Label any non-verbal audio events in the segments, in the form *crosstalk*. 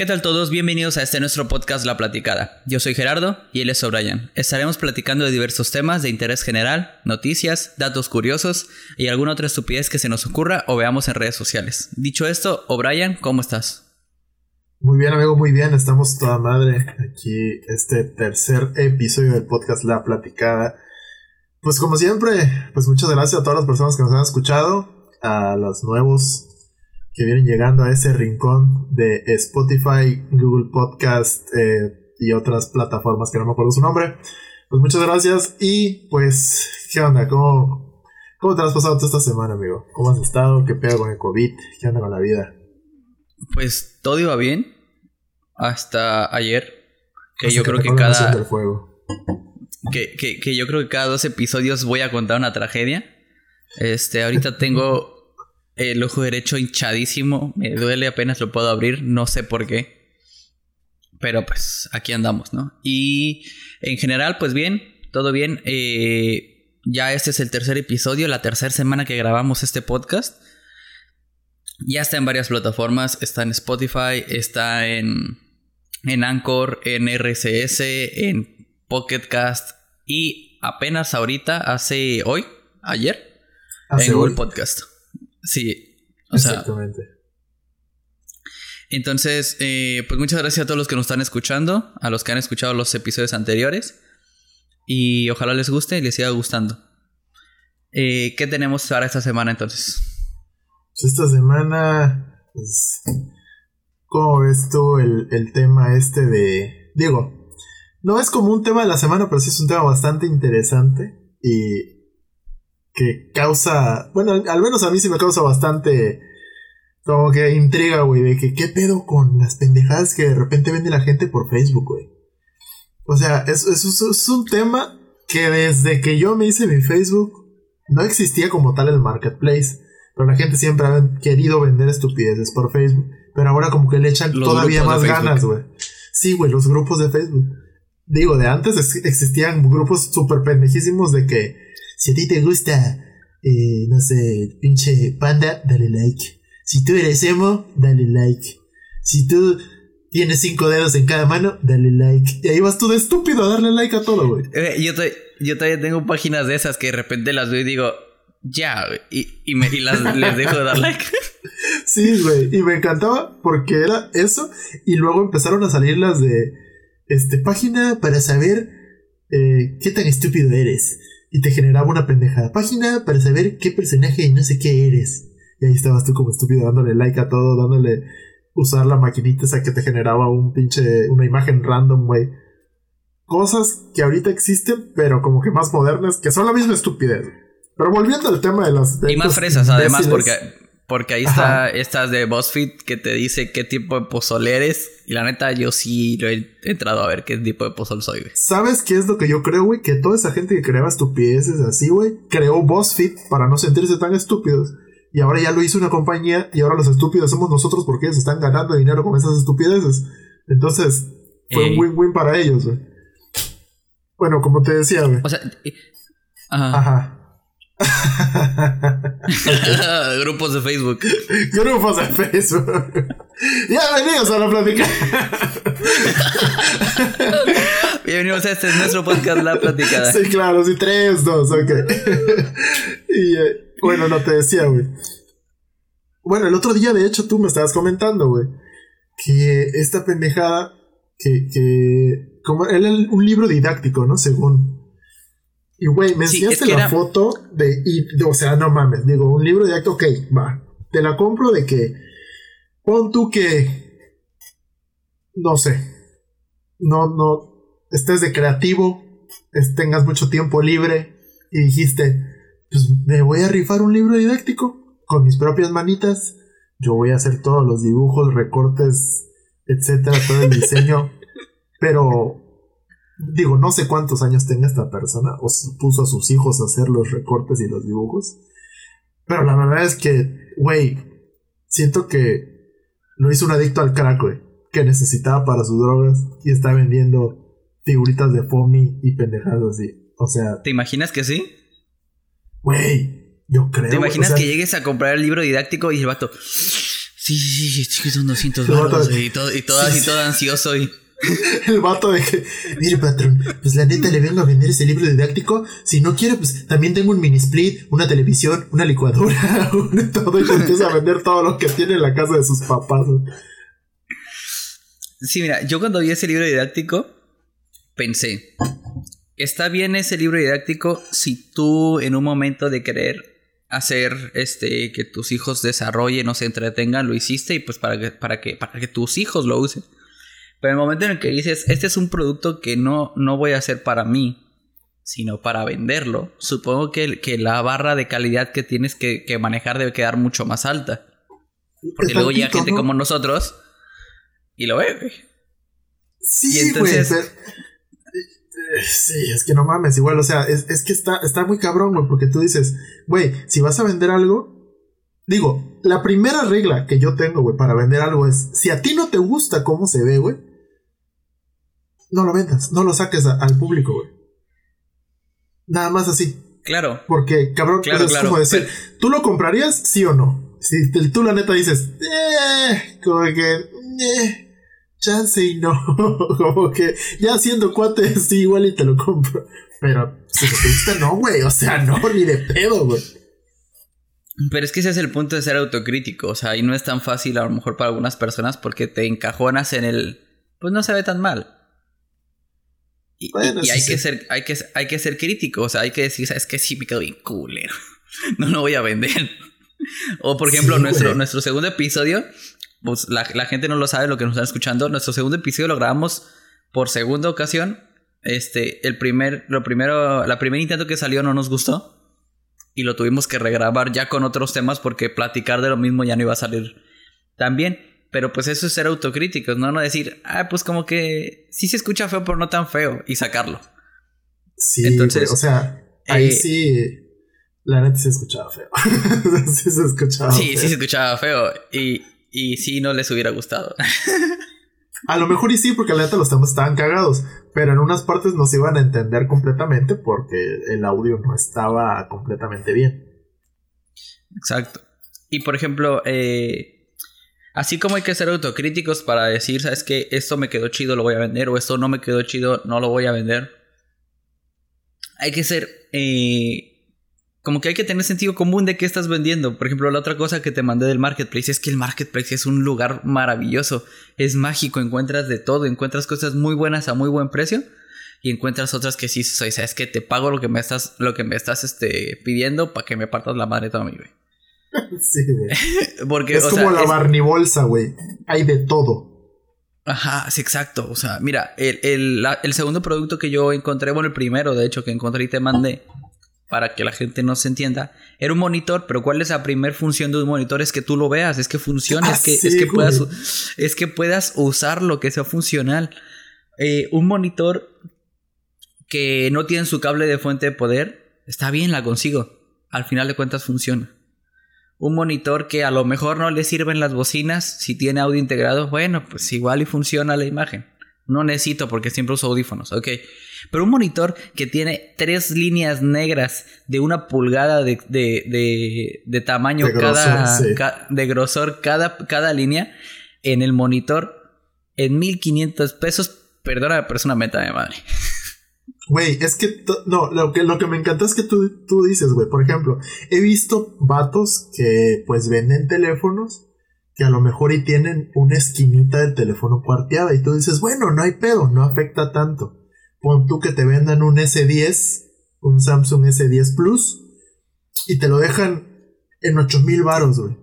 ¿Qué tal todos? Bienvenidos a este nuestro podcast La Platicada. Yo soy Gerardo y él es O'Brien. Estaremos platicando de diversos temas de interés general, noticias, datos curiosos y alguna otra estupidez que se nos ocurra o veamos en redes sociales. Dicho esto, O'Brien, ¿cómo estás? Muy bien, amigo, muy bien. Estamos toda madre aquí, este tercer episodio del podcast La Platicada. Pues como siempre, pues muchas gracias a todas las personas que nos han escuchado, a los nuevos que vienen llegando a ese rincón de Spotify, Google Podcast eh, y otras plataformas que no me acuerdo su nombre. Pues muchas gracias y pues, ¿qué onda? ¿Cómo, cómo te has pasado toda esta semana, amigo? ¿Cómo has estado? ¿Qué pedo con el COVID? ¿Qué onda con la vida? Pues todo iba bien hasta ayer, que yo creo que cada... Que, que, que yo creo que cada dos episodios voy a contar una tragedia. Este, ahorita tengo el ojo derecho hinchadísimo, me duele apenas lo puedo abrir, no sé por qué. Pero pues aquí andamos, ¿no? Y en general, pues bien, todo bien. Eh, ya este es el tercer episodio, la tercera semana que grabamos este podcast. Ya está en varias plataformas, está en Spotify, está en, en Anchor, en RCS, en Pocket Cast y apenas ahorita, hace hoy, ayer, en Google Podcast. Sí. Exactamente. entonces, eh, pues muchas gracias a todos los que nos están escuchando, a los que han escuchado los episodios anteriores. Y ojalá les guste y les siga gustando. Eh, ¿Qué tenemos para esta semana entonces? Pues esta semana, pues, ¿cómo ves tú el, el tema este de... Digo, no es como un tema de la semana, pero sí es un tema bastante interesante. Y que causa, bueno, al menos a mí sí me causa bastante como que intriga, güey, de que qué pedo con las pendejadas que de repente vende la gente por Facebook, güey. O sea, es, es, un tema que desde que yo me hice mi Facebook no existía como tal el marketplace, pero la gente siempre ha querido vender estupideces por Facebook, pero ahora como que le echan todavía más ganas, güey. Sí, güey, los grupos de Facebook. Digo, de antes existían grupos súper pendejísimos de que si a ti te gusta, eh, no sé, pinche panda, dale like. Si tú eres emo, dale like. Si tú tienes cinco dedos en cada mano, dale like. Y ahí vas tú de estúpido a darle like a todo, güey. Eh, yo, yo todavía tengo páginas de esas que de repente las veo y digo, ya, y, y, me, y las, *laughs* les dejo de dar like. sí, güey. Y me encantaba porque era eso. Y luego empezaron a salir las de este página para saber eh, qué tan estúpido eres y te generaba una pendejada página para saber qué personaje y no sé qué eres. Y ahí estabas tú como estúpido dándole like a todo, dándole usar la maquinita esa que te generaba un pinche, una imagen random, güey. Cosas que ahorita existen, pero como que más modernas, que son la misma estupidez. Pero volviendo al tema de las... y más fresas, además, porque porque ahí está estas de BuzzFeed que te dice qué tipo de pozole eres. Y la neta, yo sí lo he entrado a ver qué tipo de pozol soy, güey. ¿Sabes qué es lo que yo creo, güey? Que toda esa gente que creaba estupideces así, güey, creó BuzzFeed para no sentirse tan estúpidos. Y ahora ya lo hizo una compañía y ahora los estúpidos somos nosotros porque ellos están ganando dinero con esas estupideces. Entonces, fue un eh. win-win para ellos, güey. Bueno, como te decía, güey. O sea, eh, ajá. Ajá. *laughs* Grupos de Facebook. Grupos de Facebook. Bienvenidos a la plática. Bienvenidos a este es nuestro podcast La Platicada. Sí, claro, sí, tres, dos, ok. y eh, bueno, no te decía, güey. Bueno, el otro día, de hecho, tú me estabas comentando, güey, que esta pendejada, que, que como era un libro didáctico, ¿no? Según y, güey, me enseñaste la foto de, O sea, no mames. Digo, un libro de acto, ok, va. Te la compro de que. Pon tú que. No sé. No, no. Estés de creativo. tengas mucho tiempo libre. Y dijiste. Pues me voy a rifar un libro didáctico. Con mis propias manitas. Yo voy a hacer todos los dibujos, recortes, etcétera, todo el diseño. *laughs* pero digo, no sé cuántos años tenga esta persona, o puso a sus hijos a hacer los recortes y los dibujos. Pero la verdad es que, güey, siento que lo hizo un adicto al crack, güey, que necesitaba para sus drogas y está vendiendo figuritas de Fomi y pendejadas así. O sea. ¿Te imaginas que sí? Güey, yo creo. ¿Te imaginas que llegues a comprar el libro didáctico y el vato. Sí, sí, sí, son 200 baros, y todo, y todo así, todo ansioso y... El vato de que, mire patrón, pues la neta le vengo a vender ese libro didáctico. Si no quiere, pues también tengo un mini split, una televisión, una licuadora, *laughs* todo. Y empieza a vender todo lo que tiene en la casa de sus papás. Sí, mira, yo cuando vi ese libro didáctico, pensé, está bien ese libro didáctico si tú en un momento de querer hacer este que tus hijos desarrollen o se entretengan, lo hiciste y pues para que, para que, para que tus hijos lo usen. Pero en el momento en el que dices, este es un producto que no, no voy a hacer para mí, sino para venderlo, supongo que, que la barra de calidad que tienes que, manejar debe quedar mucho más alta. Porque luego llega gente como nosotros y lo ve, Sí, entonces... Eh, sí, es que no mames, igual, o sea, es, que está, está muy cabrón, güey, porque tú dices, güey, si vas a vender algo, digo, la primera regla que yo tengo, güey, para vender algo es, si a ti no te gusta cómo se ve, güey, no lo vendas, no lo saques al público, güey. Nada más así. Claro. Porque, cabrón, es como decir, ¿tú lo comprarías, sí o no? Si tú la neta dices, eh, como que, eh, chance y no. *laughs* como que, ya siendo cuate, *laughs* sí, igual y te lo compro. Pero si te gusta, no, güey. O sea, no, *laughs* ni de pedo, güey. Pero es que ese es el punto de ser autocrítico. O sea, y no es tan fácil a lo mejor para algunas personas porque te encajonas en el. Pues no se ve tan mal. Y, hay, que ser, hay, que, hay que ser crítico, o sea, hay que decir, ¿sabes qué? Sí, me quedo bien culero. *laughs* no lo voy a vender. *laughs* o por ejemplo, nuestro, nuestro segundo episodio, pues la, gente no lo sabe lo que nos están escuchando. Nuestro segundo episodio lo grabamos por segunda ocasión. Este, el primer, lo primero, la primer intento que salió no nos gustó. Y lo tuvimos que regrabar ya con otros temas porque platicar de lo mismo ya no iba a salir tan bien. Pero pues eso es ser autocríticos, ¿no? No decir, ah, pues como que sí se escucha feo, pero no tan feo, y sacarlo. Sí, Entonces, o sea, ahí eh, sí, la neta se escuchaba feo. *laughs* sí se escuchaba sí, feo. Sí, se escuchaba feo, y, y sí no les hubiera gustado. a lo mejor y sí, porque la neta los temas estaban cagados, pero en unas partes no se iban a entender completamente porque el audio no estaba completamente bien. Exacto. Y por ejemplo, eh, Así como hay que ser autocríticos para decir, ¿sabes qué? Esto me quedó chido, lo voy a vender, o esto no me quedó chido, no lo voy a vender. Hay que ser... Eh, como que hay que tener sentido común de qué estás vendiendo. Por ejemplo, la otra cosa que te mandé del marketplace es que el marketplace es un lugar maravilloso, es mágico, encuentras de todo, encuentras cosas muy buenas a muy buen precio y encuentras otras que sí, sabes que te pago lo que me estás, lo que me estás este, pidiendo para que me partas la madre toda mi vida. *laughs* sí, güey. *laughs* Porque, es como la barnibolsa, güey. Hay de todo. Ajá, sí, exacto. O sea, mira, el, segundo producto que yo encontré, bueno, el primero, de hecho, que encontré y te mandé, para que la gente no se entienda, era un monitor, pero ¿cuál es la primera función de un monitor? Es que tú lo veas, es que funcione, es, que, es, que puedas, es que puedas usarlo, que sea funcional. Eh, un monitor que no tiene su cable de fuente de poder, está bien, la consigo. Al final de cuentas funciona un monitor que a lo mejor no le sirven las bocinas, si tiene audio integrado, bueno, pues igual y funciona la imagen. No necesito porque siempre uso audífonos, ok. Pero un monitor que tiene tres líneas negras de una pulgada de, de, de, tamaño cada, de grosor cada, cada línea en el monitor en 1500 pesos, perdona, pero es una meta de madre. Güey, es que, no, lo que, lo que me encanta es que tú, tú dices, güey, por ejemplo, he visto vatos que pues venden teléfonos que a lo mejor y tienen una esquinita del teléfono cuarteada y tú dices, bueno, no hay pedo, no afecta tanto. Pon tú que te vendan un S10, un Samsung S10 Plus y te lo dejan en 8000 varos, güey.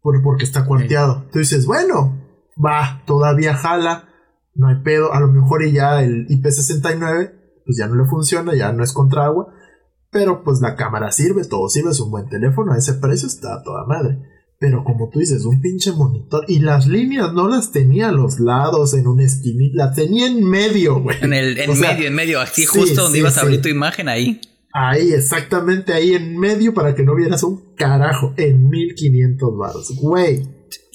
Por, porque está cuarteado. Tú dices, bueno, va, todavía jala, no hay pedo, a lo mejor y ya el IP69 pues ya no le funciona, ya no es contra agua. Pero pues la cámara sirve, todo sirve, es un buen teléfono, a ese precio está toda madre. Pero como tú dices, un pinche monitor. Y las líneas no las tenía a los lados, en un esquinita, las tenía en medio, güey. En el en medio, en medio, así justo donde ibas a abrir tu imagen ahí. Ahí, exactamente ahí en medio para que no vieras un carajo en 1500 baros. Güey.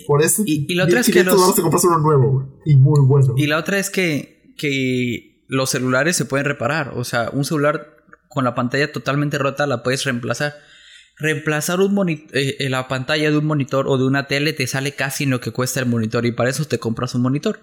Por eso. Y, la otra es que los... te compras uno nuevo, güey. Y muy bueno. Y la otra es que, que los celulares se pueden reparar. O sea, un celular con la pantalla totalmente rota la puedes reemplazar. reemplazar un eh, la pantalla de un monitor o de una tele te sale casi en lo que cuesta el monitor y para eso te compras un monitor.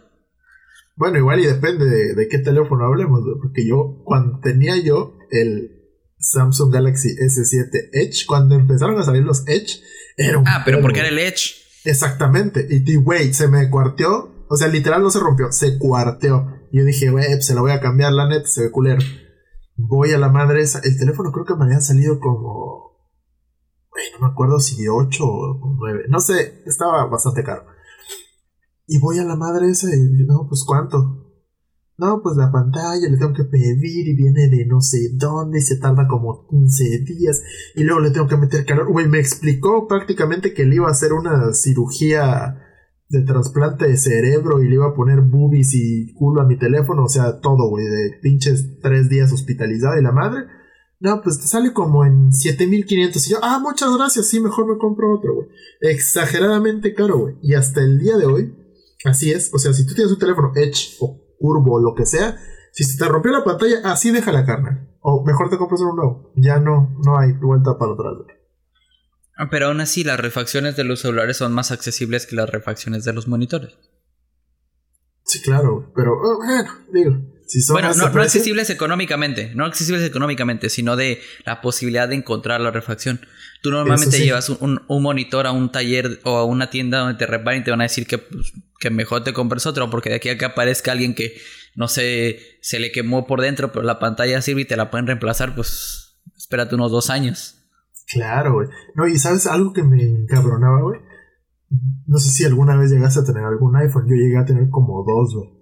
Bueno, igual y depende de, qué teléfono hablemos, porque yo cuando tenía yo el Samsung Galaxy S7 Edge, cuando empezaron a salir los Edge, era un... Ah, pero porque era el Edge. Exactamente, y güey, se me cuarteó, o sea, literal no se rompió, se cuarteó. Yo dije, pues, se lo voy a cambiar la net, se ve culero. Voy a la madre esa, el teléfono creo que me había salido como no me acuerdo si 8 o 9, no sé, estaba bastante caro. Y voy a la madre esa y no, pues cuánto. No, pues la pantalla le tengo que pedir y viene de no sé dónde y se tarda como 15 días y luego le tengo que meter calor. Güey, me explicó prácticamente que le iba a hacer una cirugía de trasplante de cerebro y le iba a poner boobies y culo a mi teléfono, o sea, todo, güey, de pinches 3 días hospitalizado y la madre. No, pues te sale como en 7500. Y yo, ah, muchas gracias, sí, mejor me compro otro, güey. Exageradamente caro, güey. Y hasta el día de hoy, así es. O sea, si tú tienes un teléfono Edge o curvo o lo que sea, si se te rompió la pantalla, así deja la carne. O mejor te compras uno nuevo. Ya no, no hay vuelta para atrás, güey. Ah, pero aún así, las refacciones de los celulares son más accesibles que las refacciones de los monitores. Sí, claro, pero oh, bueno, digo bueno, no, accesibles económicamente, no accesibles económicamente, sino de la posibilidad de encontrar la refacción. Tú normalmente llevas un, monitor a un taller o a una tienda donde te reparen y te van a decir que, pues, que mejor te compres otro, porque de aquí a que aparezca alguien que, no sé, se le quemó por dentro, pero la pantalla sirve y te la pueden reemplazar, pues espérate unos dos años. Claro, güey. No, y sabes algo que me encabronaba, güey. No sé si alguna vez llegaste a tener algún iPhone. Yo llegué a tener como dos, güey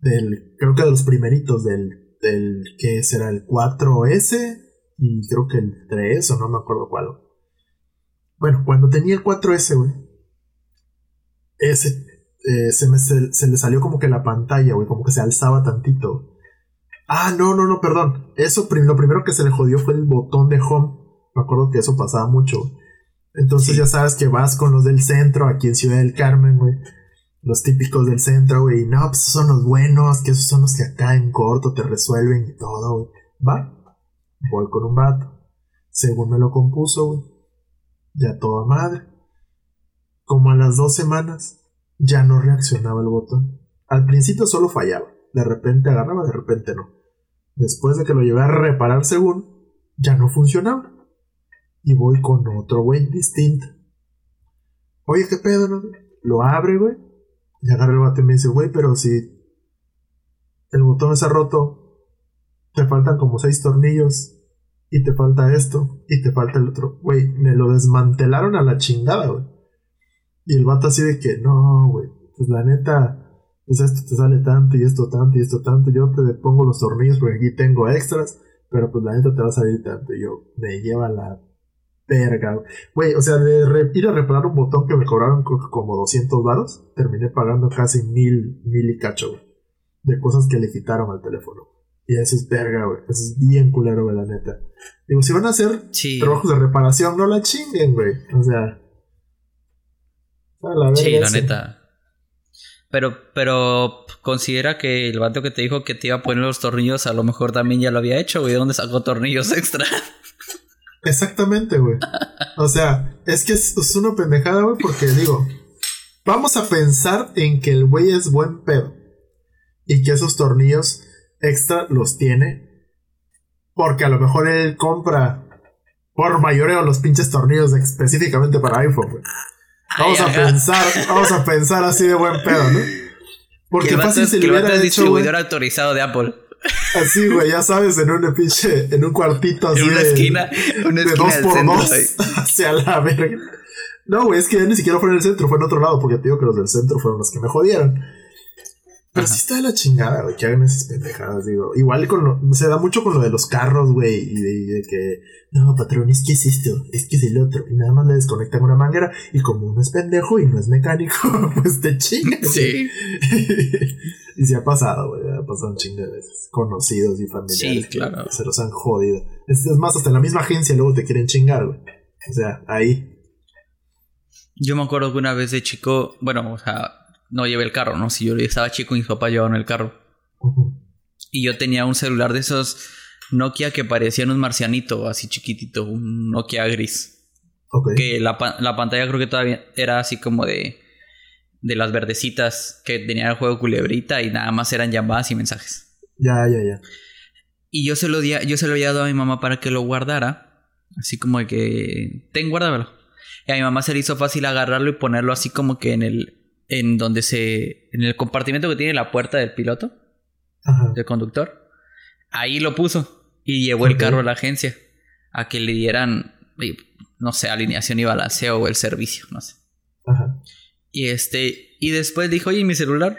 del, creo que de los primeritos, del, del que será el 4S y creo que el 3 o no me acuerdo cuál. Bueno, cuando tenía el 4S, güey, ese eh, se, me, se, le salió como que la pantalla, güey, como que se alzaba tantito. Ah, no, no, no, perdón. Eso, lo primero que se le jodió fue el botón de home. Me acuerdo que eso pasaba mucho. Entonces ya sabes que vas con los del centro, aquí en Ciudad del Carmen, güey los típicos del centro, güey. No, pues esos son los buenos, que esos son los que acá en corto te resuelven y todo, güey. Va, voy con un vato. Según me lo compuso, güey. Ya toda madre. Como a las dos semanas, ya no reaccionaba el botón. Al principio solo fallaba. De repente agarraba, de repente no. Después de que lo llevé a reparar según, ya no funcionaba. Y voy con otro güey distinto. Oye, ¿qué pedo? No? Lo abre, güey y agarra el bate y me dice, güey, pero si el botón está roto, te faltan como seis tornillos, y te falta esto, y te falta el otro. Güey, me lo desmantelaron a la chingada, güey. Y el vato así de que, no, güey, pues la neta, pues esto te sale tanto, y esto tanto, y esto tanto. Yo te pongo los tornillos porque aquí tengo extras, pero pues la neta te va a salir tanto. Y yo, me lleva la verga. Güey, o sea, de ir a reparar un botón que me cobraron como 200 varos, terminé pagando casi mil, mil y cacho, güey. De cosas que le quitaron al teléfono. Y eso es verga, güey. Eso es bien culero, güey, la neta. Digo, si van a hacer trabajos de reparación, no la chinguen, güey. O sea. la sí, la neta. Pero, pero considera que el vato que te dijo que te iba a poner los tornillos, a lo mejor también ya lo había hecho, güey. ¿De dónde sacó tornillos *laughs* extra? Exactamente, güey. O sea, es que es, una pendejada, güey, porque digo, vamos a pensar en que el güey es buen pedo y que esos tornillos extra los tiene porque a lo mejor él compra por mayoreo los pinches tornillos específicamente para iPhone, güey. Vamos a pensar, vamos a pensar así de buen pedo, ¿no? Porque fácil se le hubiera distribuidor autorizado de Apple. Así, güey, ya sabes, en un pinche, en un cuartito así. En una esquina, una de dos por dos. *laughs* Hacia la verga. No, güey, es que ya ni siquiera fue en el centro, fue en otro lado, porque te digo que los del centro fueron los que me jodieron. Pero sí está de la chingada, güey, que hagan esas pendejadas, digo. Igual con lo, se da mucho con lo de los carros, güey, y de, que, no, patrón, es que es esto, es que es el otro, y nada más le desconectan una manguera, y como uno es pendejo y no es mecánico, *laughs* pues te chingas. Sí. *laughs* y se ha pasado, güey, ha pasado un chingo de veces, conocidos y familiares. Sí, claro. se los han jodido. Es, es más, hasta en la misma agencia luego te quieren chingar, güey. O sea, ahí. Yo me acuerdo que una vez de chico, bueno, o sea, no llevé el carro, ¿no? Si yo estaba chico, mis papás llevaban el carro. Y yo tenía un celular de esos Nokia que parecía un marcianito, así chiquitito, un Nokia gris. Que la, la, pantalla creo que todavía era así como de, de las verdecitas que tenía el juego culebrita y nada más eran llamadas y mensajes. Ya, ya, ya. Y yo se lo, di, yo se lo había dado a mi mamá para que lo guardara. Así como de que, ten, guárdamelo. Y a mi mamá se le hizo fácil agarrarlo y ponerlo así como que en el, en donde se, en el compartimento que tiene la puerta del piloto, del conductor. Ahí lo puso y llevó el carro a la agencia a que le dieran no sé, alineación y balanceo o el servicio, no sé. Ajá. Y este, y después dijo, oye, ¿y mi celular?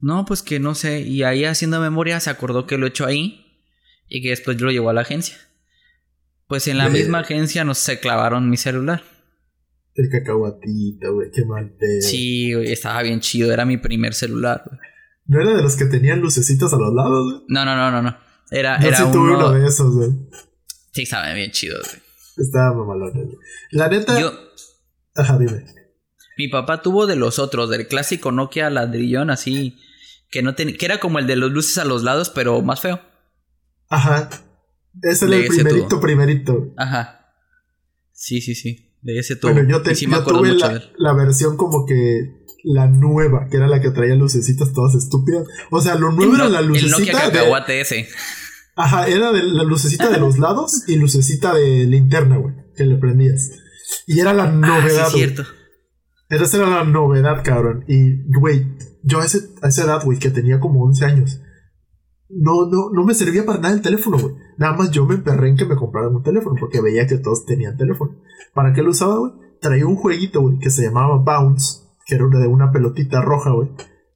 No, pues que no sé. Y ahí haciendo memoria se acordó que lo hecho ahí y que después lo llevó a la agencia. Pues en la misma agencia nos se clavaron mi celular. El cacahuatito, güey, qué mal pedo. Sí, güey, estaba bien chido, era mi primer celular, güey. ¿No era de los que tenían lucecitas a los lados, güey? No, no, no, no, no. Era, era sí tuve uno de esos, güey. Sí, estaba bien chido, güey. Estaba mamalón. La neta. Yo. Ajá, dime. Mi papá tuvo de los otros, del clásico Nokia ladrillón, así. Que, no que era como el de los luces a los lados, pero más feo. Ajá. Ese era el primerito, primerito. Ajá. Sí, sí, sí. De ese tuvo. Bueno, yo, te, tuve la, la, versión como que. La nueva, que era la que traía lucecitas todas estúpidas. O sea, lo nuevo era la lucecita. El Nokia ese. Ajá, era de la lucecita de los lados y lucecita de linterna, güey, que le prendías. Y era la novedad. Ah, sí, cierto. Esa era la novedad, cabrón. Y, güey, yo a, ese, a esa edad, güey, que tenía como 11 años, no, no, no me servía para nada el teléfono, güey. Nada más yo me emperré en que me compraran un teléfono, porque veía que todos tenían teléfono. ¿Para qué lo usaba, güey? Traía un jueguito, güey, que se llamaba Bounce, que era de una pelotita roja, güey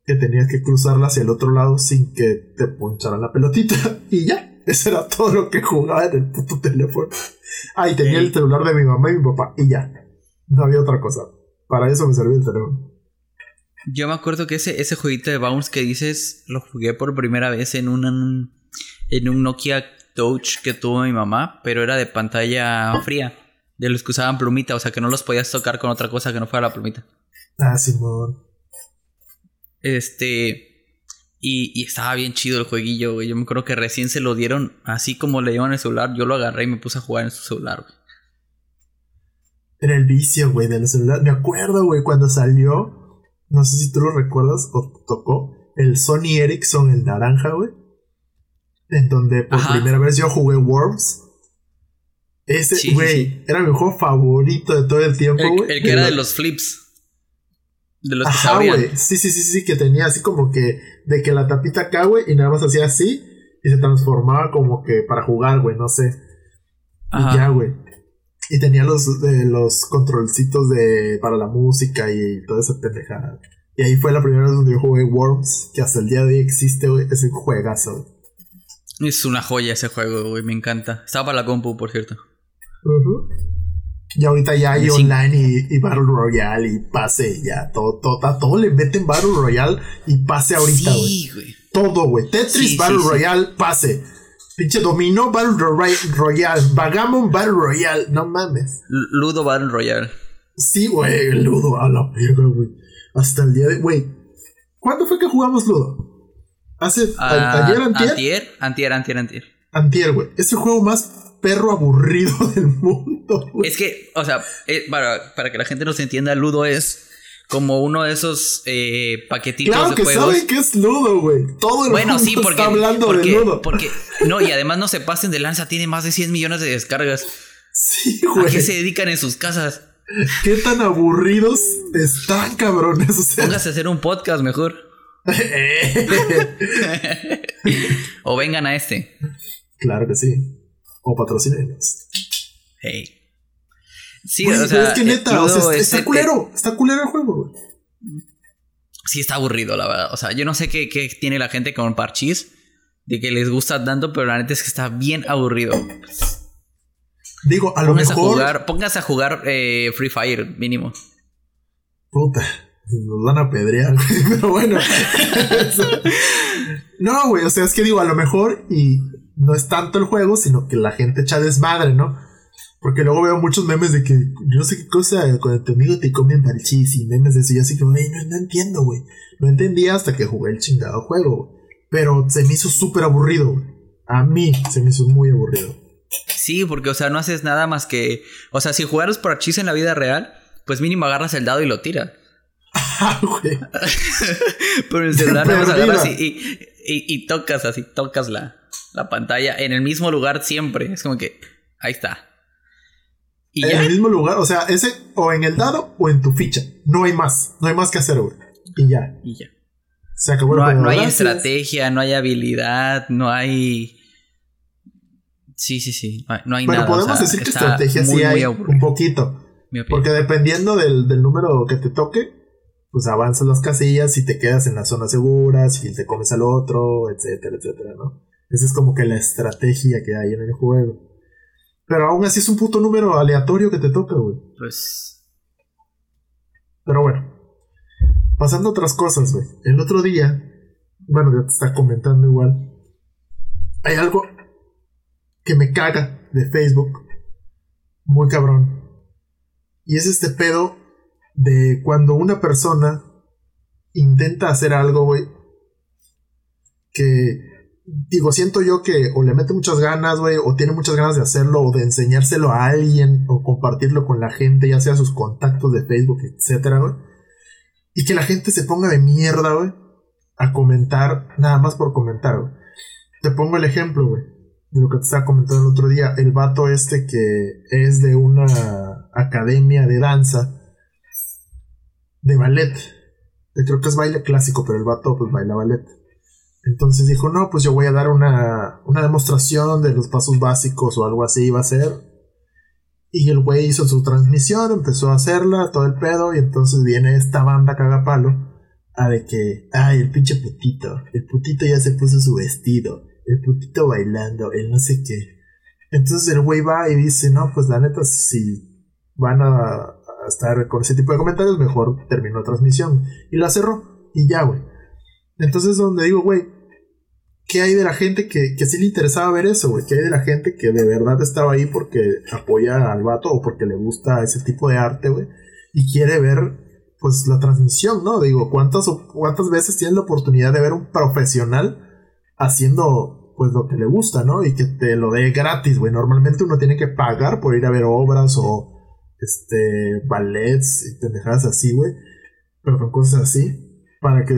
que tenías que cruzarla hacia el otro lado sin que te poncharan la pelotita. *laughs* Y ya, eso era todo lo que jugaba en el puto teléfono. Ah, y tenía el celular de mi mamá y mi papá. Y ya, no había otra cosa. Para eso me servía el teléfono. Yo me acuerdo que ese, ese jueguito de Bounce que dices lo jugué por primera vez en un, en un Nokia Touch que tuvo mi mamá, pero era de pantalla fría. De los que usaban plumita, o sea que no los podías tocar con otra cosa que no fuera la plumita. Ah, Simón. Este. Y, estaba bien chido el jueguillo, güey. Yo me acuerdo que recién se lo dieron así como le llevan el celular. Yo lo agarré y me puse a jugar en su celular, güey. Era el vicio, güey, del celular. Me acuerdo, güey, cuando salió. No sé si tú lo recuerdas o tocó. El Sony Ericsson, el naranja, güey. En donde por primera vez yo jugué Worms. Ese, güey, era mi juego favorito de todo el tiempo, güey. El, el, que era de los flips. De los Ajá, güey. Sí, sí, sí, sí, que tenía así como que de que la tapita acá, güey, y nada más hacía así y se transformaba como que para jugar, güey, no sé. Y ya, güey. Y tenía los, los controlcitos de, para la música y toda esa pendejada. Y ahí fue la primera vez donde yo jugué Worms, que hasta el día de hoy existe, güey, ese juegazo. Es una joya ese juego, güey, me encanta. Estaba para la compu, por cierto. Y ahorita ya hay online y, Battle Royale y pase, ya, todo, todo, todo le meten Battle Royale y pase ahorita, güey. todo, güey. Tetris Battle Royale, pase. Pinche Domino Battle Royale, Vagamon Battle Royale, no mames. Ludo Battle Royale. Sí, güey, Ludo, a la verga, güey. Hasta el día de, güey. ¿Cuándo fue que jugamos Ludo? Hace, ah, ayer, antier. Antier, antier, antier, antier. Antier, güey. Es el juego más perro aburrido *laughs* del mundo. Es que, o sea, eh, para, para, que la gente nos entienda, Ludo es como uno de esos eh, paquetitos claro de que saben que es Ludo, güey. Todo el mundo sí, porque, está hablando de. Porque, no, y además no se pasen de lanza, tiene más de 100 millones de descargas. Sí, güey. ¿A qué se dedican en sus casas? ¿Qué tan aburridos están, cabrones? O Póngase a hacer un podcast mejor. *laughs* o vengan a este. Claro que sí o patrocínenos. Hey. Sí, o sea, es que neta, o sea, está, culero, está culero el juego, Sí, está aburrido, la verdad. O sea, yo no sé qué, qué tiene la gente con parchís de que les gusta tanto, pero la neta es que está bien aburrido. Digo, a lo mejor. A jugar, póngase a jugar eh, Free Fire, mínimo. Puta, nos van a pedrear, *laughs* pero bueno. no, güey, o sea, es que digo, a lo mejor, y no es tanto el juego, sino que la gente echa desmadre, ¿no? Porque luego veo muchos memes de que yo no sé qué cosa, cuando tu amigo te comen parchís y memes de eso, y así que, güey, no, entiendo, güey. No entendía hasta que jugué el chingado juego, Pero se me hizo súper aburrido, güey. A mí se me hizo muy aburrido. Sí, porque, o sea, no haces nada más que. O sea, si jugaras por chis en la vida real, pues mínimo agarras el dado y lo tiras. Ah, *laughs* güey. *laughs* Pero en el celular no agarras y, y, tocas así, tocas la, la pantalla en el mismo lugar siempre. Es como que ahí está. ¿Y en el mismo lugar, o sea, ese o en el dado o en tu ficha. No hay más, no hay más que hacer, güey. Y ya. Y ya. Se acabó no, el no hay estrategia, no hay habilidad, no hay. Sí, sí, sí. No hay nada. Pero podemos decir que estrategia sí hay un poquito. Porque dependiendo del, del número que te toque, pues avanzas las casillas y te quedas en la zona segura, si te comes al otro, etcétera, etcétera, ¿no? Esa es como que la estrategia que hay en el juego. Pero aún así es un puto número aleatorio que te toca, güey. Pues. Pero bueno. Pasando a otras cosas, güey. El otro día, bueno, ya te está comentando igual. Hay algo que me caga de Facebook. Muy cabrón. Y es este pedo de cuando una persona intenta hacer algo, güey. Que digo, siento yo que o le mete muchas ganas, güey, o tiene muchas ganas de hacerlo, o de enseñárselo a alguien, o compartirlo con la gente, ya sea sus contactos de Facebook, etcétera, güey. Y que la gente se ponga de mierda, güey, a comentar, nada más por comentar, güey. Te pongo el ejemplo, güey, de lo que te estaba comentando el otro día. El vato este que es de una academia de danza, de ballet. Creo que es baile clásico, pero el vato pues baila ballet. Entonces dijo, no, pues yo voy a dar una, una demostración de los pasos básicos o algo así iba a ser. Y el güey hizo su transmisión, empezó a hacerla, todo el pedo, y entonces viene esta banda cagapalo a de que, ay, el pinche putito, el putito ya se puso su vestido, el putito bailando, el no sé qué. Entonces el güey va y dice, no, pues la neta, si van a, estar con ese tipo de comentarios, mejor terminó la transmisión. Y la cerró, y ya, güey. Entonces donde digo, güey, ¿qué hay de la gente que, que sí le interesaba ver eso, güey? ¿Qué hay de la gente que de verdad estaba ahí porque apoya al vato o porque le gusta ese tipo de arte, güey? Y quiere ver, pues, la transmisión, ¿no? Digo, ¿cuántas, cuántas veces tienes la oportunidad de ver un profesional haciendo, pues, lo que le gusta, ¿no? Y que te lo dé gratis, güey. Normalmente uno tiene que pagar por ir a ver obras o, este, ballets y pendejadas así, güey. Pero con cosas así. Para que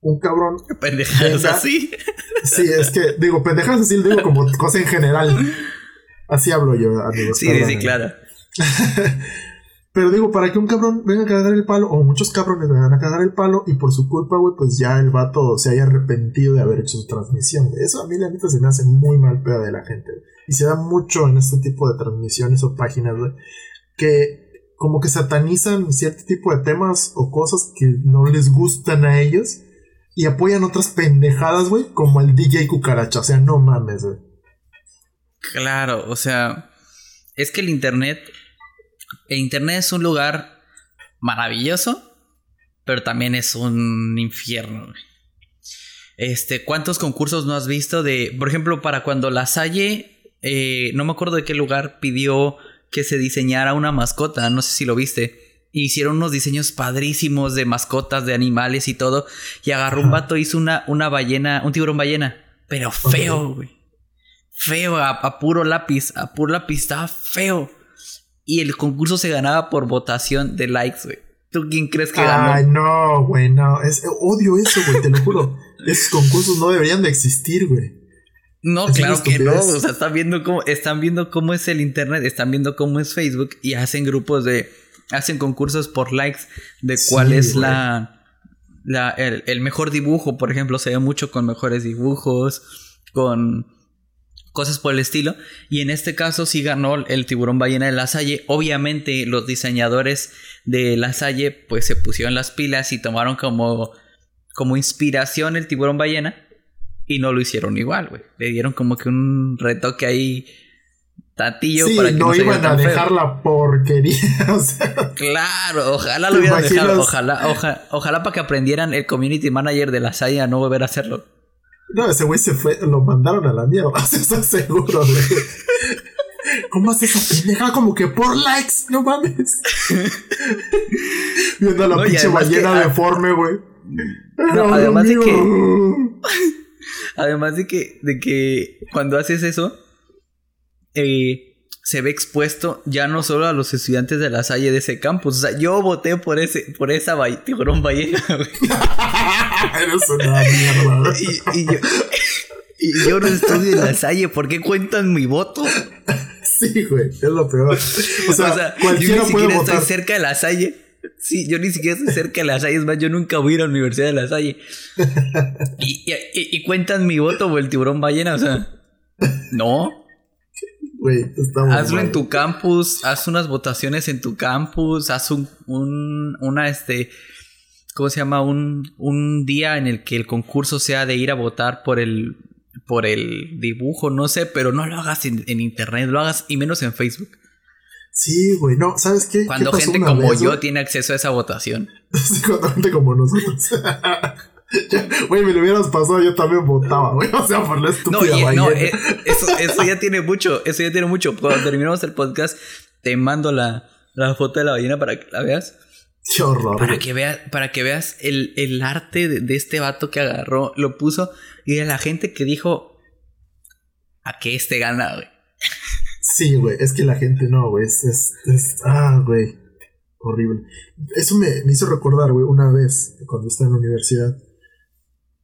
un cabrón. *laughs* Pendejadas así. Sí, es que digo, pendejadas así, lo digo como cosa en general. Así hablo yo, amigos. Sí, sí, claro. *laughs* Pero digo, para que un cabrón venga a cagar el palo, o muchos cabrones vengan a cagar el palo, y por su culpa, güey, pues ya el vato se haya arrepentido de haber hecho su transmisión, Eso a mí, la neta, se me hace muy mal pedo de la gente, Y se da mucho en este tipo de transmisiones o páginas, güey, que como que satanizan cierto tipo de temas o cosas que no les gustan a ellos y apoyan otras pendejadas, güey, como el DJ Cucaracha. O sea, no mames, güey. Claro, o sea, es que el Internet, el Internet es un lugar maravilloso, pero también es un infierno. Güey. Este, ¿cuántos concursos no has visto de, por ejemplo, para cuando la Salle, eh, no me acuerdo de qué lugar pidió que se diseñara una mascota, no sé si lo viste hicieron unos diseños padrísimos de mascotas, de animales y todo. Y agarró un vato, hizo una, una ballena, un tiburón ballena. Pero feo, güey. Feo, a, puro lápiz. A puro lápiz, estaba feo. Y el concurso se ganaba por votación de likes, güey. ¿Tú quién crees que ganó? Ay, no, güey, no. Es, odio eso, güey, te lo juro. *laughs* Esos concursos no deberían de existir, güey. No, claro que no. O sea, están viendo cómo, están viendo cómo es el internet, están viendo cómo es Facebook y hacen grupos de hacen concursos por likes de cuál es la, la el, mejor dibujo, por ejemplo, se ve mucho con mejores dibujos, con cosas por el estilo. Y en este caso sí ganó el tiburón ballena de la Salle. Obviamente los diseñadores de la Salle pues se pusieron las pilas y tomaron como, como inspiración el tiburón ballena. Y no lo hicieron igual, güey. Le dieron como que un retoque ahí tatillo para que no, no iban a dejar la porquería. *laughs* claro, ojalá lo hubieran dejado. Ojalá, ojalá, para que aprendieran el community manager de la SAI a no volver a hacerlo. No, ese güey se fue, lo mandaron a la mierda, *laughs* estás seguro, güey. ¿Cómo haces esa pendeja? Como que por likes, no mames. *laughs* Viendo a la pinche ballena deforme, güey. No, además de que. Además de que, de que cuando haces eso, eh, se ve expuesto ya no solo a los estudiantes de la Salle de ese campus. O sea, yo voté por ese, por esa tiburón ballena, *laughs* güey. Eres una mierda. Y, y, yo, *laughs* y yo no estudio en la Salle, ¿por qué cuentan mi voto? Sí, güey, es lo peor. O sea, cualquiera yo ni siquiera estoy cerca de la Salle. Sí, yo ni siquiera estoy cerca de la Salle. Es más, yo nunca voy a ir a la Universidad de la Salle. *laughs* y, y, y, cuentan mi voto por el tiburón ballena, o sea. No. Güey, Hazlo en tu campus, haz unas votaciones en tu campus, haz un, un una, este, ¿cómo se llama? Un, un día en el que el concurso sea de ir a votar por el, por el dibujo, no sé, pero no lo hagas en, internet, lo hagas y menos en Facebook. Sí, güey, no, ¿sabes qué? Cuando gente como yo tiene acceso a esa votación. *laughs* sí, cuando gente como nosotros. *laughs* *laughs* Güey, me lo hubieras pasado, yo también votaba, güey. O sea, por la estúpida No, no eh, eso, eso, ya tiene mucho, eso ya tiene mucho. Cuando terminemos el podcast, te mando la, la foto de la ballena para que la veas. Qué horror. Para que, veas, para que veas el, el arte de, de, este vato que agarró, lo puso y de la gente que dijo a que este gana, güey. Sí, güey, es que la gente no, güey. Es, es, es, ah, güey. Horrible. Eso me, me hizo recordar, güey, una vez cuando estaba en la universidad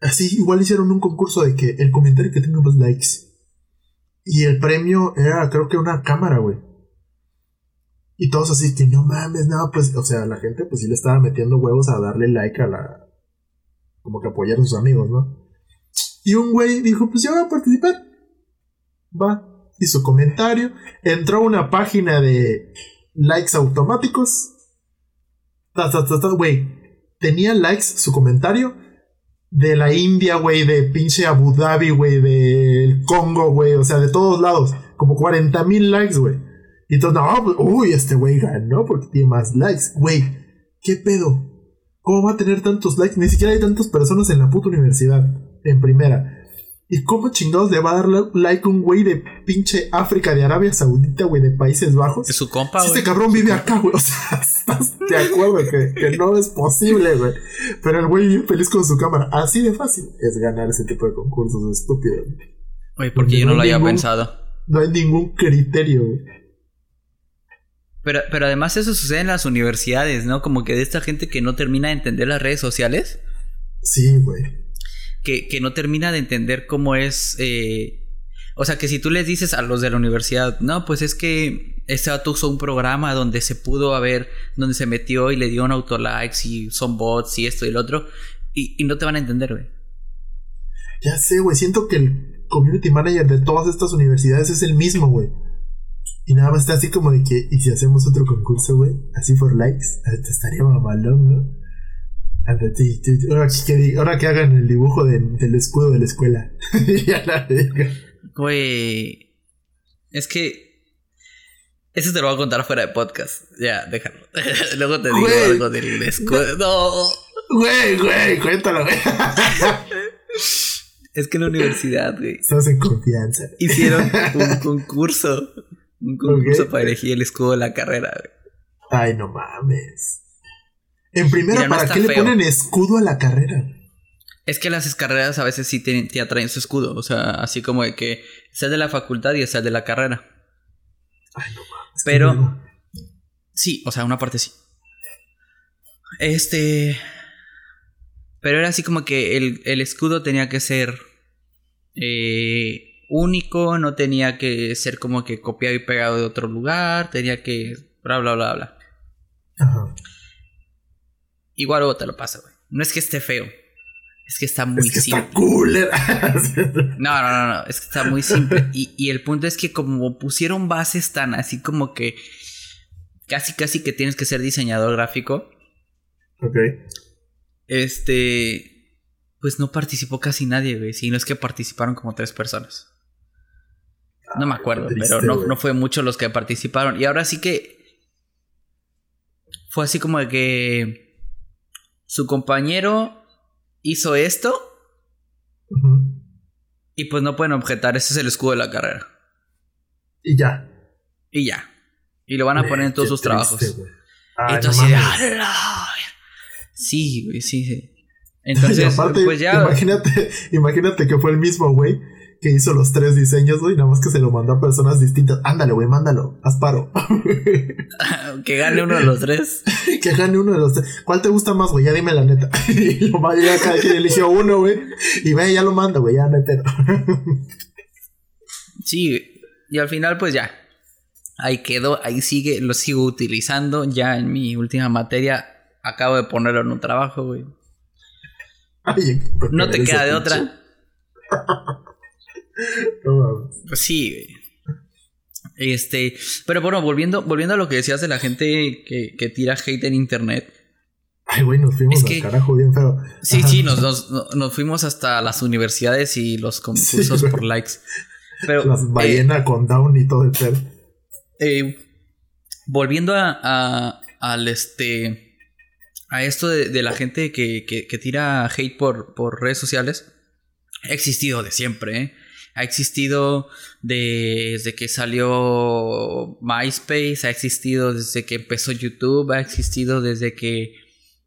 Así, igual hicieron un concurso de que el comentario que tenga más likes. Y el premio era, creo que una cámara, güey. Y todos así que no mames, no, pues, o sea, la gente pues sí le estaba metiendo huevos a darle like a la. Como que apoyar a sus amigos, ¿no? Y un güey dijo, pues yo voy a participar. Va. Hizo comentario. Entró a una página de likes automáticos. Güey. Tenía likes su comentario de la India, güey, de pinche Abu Dhabi, güey, del Congo, güey, o sea, de todos lados, como 40 mil likes, güey. Y entonces, no, pues, uy, este güey ganó porque tiene más likes, güey, ¿qué pedo? ¿Cómo va a tener tantos likes? Ni siquiera hay tantas personas en la puta universidad, en primera. ¿Y cómo chingados le va a dar like un güey de pinche África, de Arabia Saudita, güey, de Países Bajos? Es su compa, güey. este cabrón vive acá, güey. O sea, *laughs* estás de acuerdo que, que no es posible, güey. Pero el güey vive feliz con su cámara. Así de fácil es ganar ese tipo de concursos estúpidos. Oye, porque yo no, lo había pensado. No hay ningún criterio, güey. Pero, pero además eso sucede en las universidades, ¿no? Como que de esta gente que no termina de entender las redes sociales. Sí, güey que, no termina de entender cómo es... Eh, o sea, que si tú les dices a los de la universidad, no, pues es que este vato usó un programa donde se pudo haber, donde se metió y le dio un autolikes y son bots y esto y el otro, y, no te van a entender, güey. Ya sé, güey, siento que el community manager de todas estas universidades es el mismo, güey. Y nada más está así como de que, ¿y si hacemos otro concurso, güey? Así por likes, te estaría mamalón, ¿no? Ahora que, hagan el dibujo del escudo de la escuela. *laughs* Güey. Es que. Eso te lo voy a contar fuera de podcast. Ya, déjalo. *laughs* Luego te digo algo del escudo. No. Güey, güey, cuéntalo, güey. *laughs* Es que en la universidad, güey. Estás en confianza. Hicieron un concurso. Un concurso para elegir el escudo de la carrera, güey. Ay, no mames. En primera, ¿para qué le ponen escudo a la carrera? Es que las carreras a veces sí te, atraen su escudo. O sea, así como de que sea de la facultad y sea de la carrera. Ay, no mames. Pero. Sí, o sea, una parte sí. Este. Pero era así como que el, escudo tenía que ser. Eh, único, no tenía que ser como que copiado y pegado de otro lugar, tenía que. bla, bla, bla, bla. Ajá. Igual luego te lo pasa, güey. No es que esté feo. Es que está muy es que simple. Está cool. *laughs* no, no, no, no. Es que está muy simple. Y, y, el punto es que como pusieron bases tan así como que casi, casi que tienes que ser diseñador gráfico. Ok. Este. Pues no participó casi nadie, güey. Sino es que participaron como tres personas. No me acuerdo, pero no, no fue mucho los que participaron. Y ahora sí que. Fue así como de que su compañero hizo esto. Y pues no pueden objetar, ese es el escudo de la carrera. Y ya. Y ya. Y lo van a poner en todos sus trabajos. Entonces, sí, güey, sí, sí. *laughs* Entonces, pues ya. Imagínate, imagínate que fue el mismo güey que hizo los tres diseños, güey, nada más que se lo mandó a personas distintas. Ándale, güey, mándalo, haz paro. *laughs* *laughs* que gane uno de los tres. *laughs* que gane uno de los tres. ¿Cuál te gusta más, güey? Ya dime la neta. y lo va a cada quien eligió uno, güey. Y ve, ya lo manda, güey, ya no sí, y al final, pues ya. Ahí quedó, ahí sigue, lo sigo utilizando. Ya en mi última materia acabo de ponerlo en un trabajo, güey. no te queda de otra. Pues sí, Este, pero bueno, volviendo, volviendo a lo que decías de la gente que, tira hate en internet. Ay, güey, nos fuimos al carajo bien feo. Sí, sí, nos, fuimos hasta las universidades y los concursos por likes. Pero, las ballenas eh, con down y todo el pedo. Eh, volviendo a, al este a esto de, la gente que, que, tira hate por, por redes sociales ha existido de siempre, ¿eh? Ha existido desde que salió MySpace, ha existido desde que empezó YouTube, ha existido desde que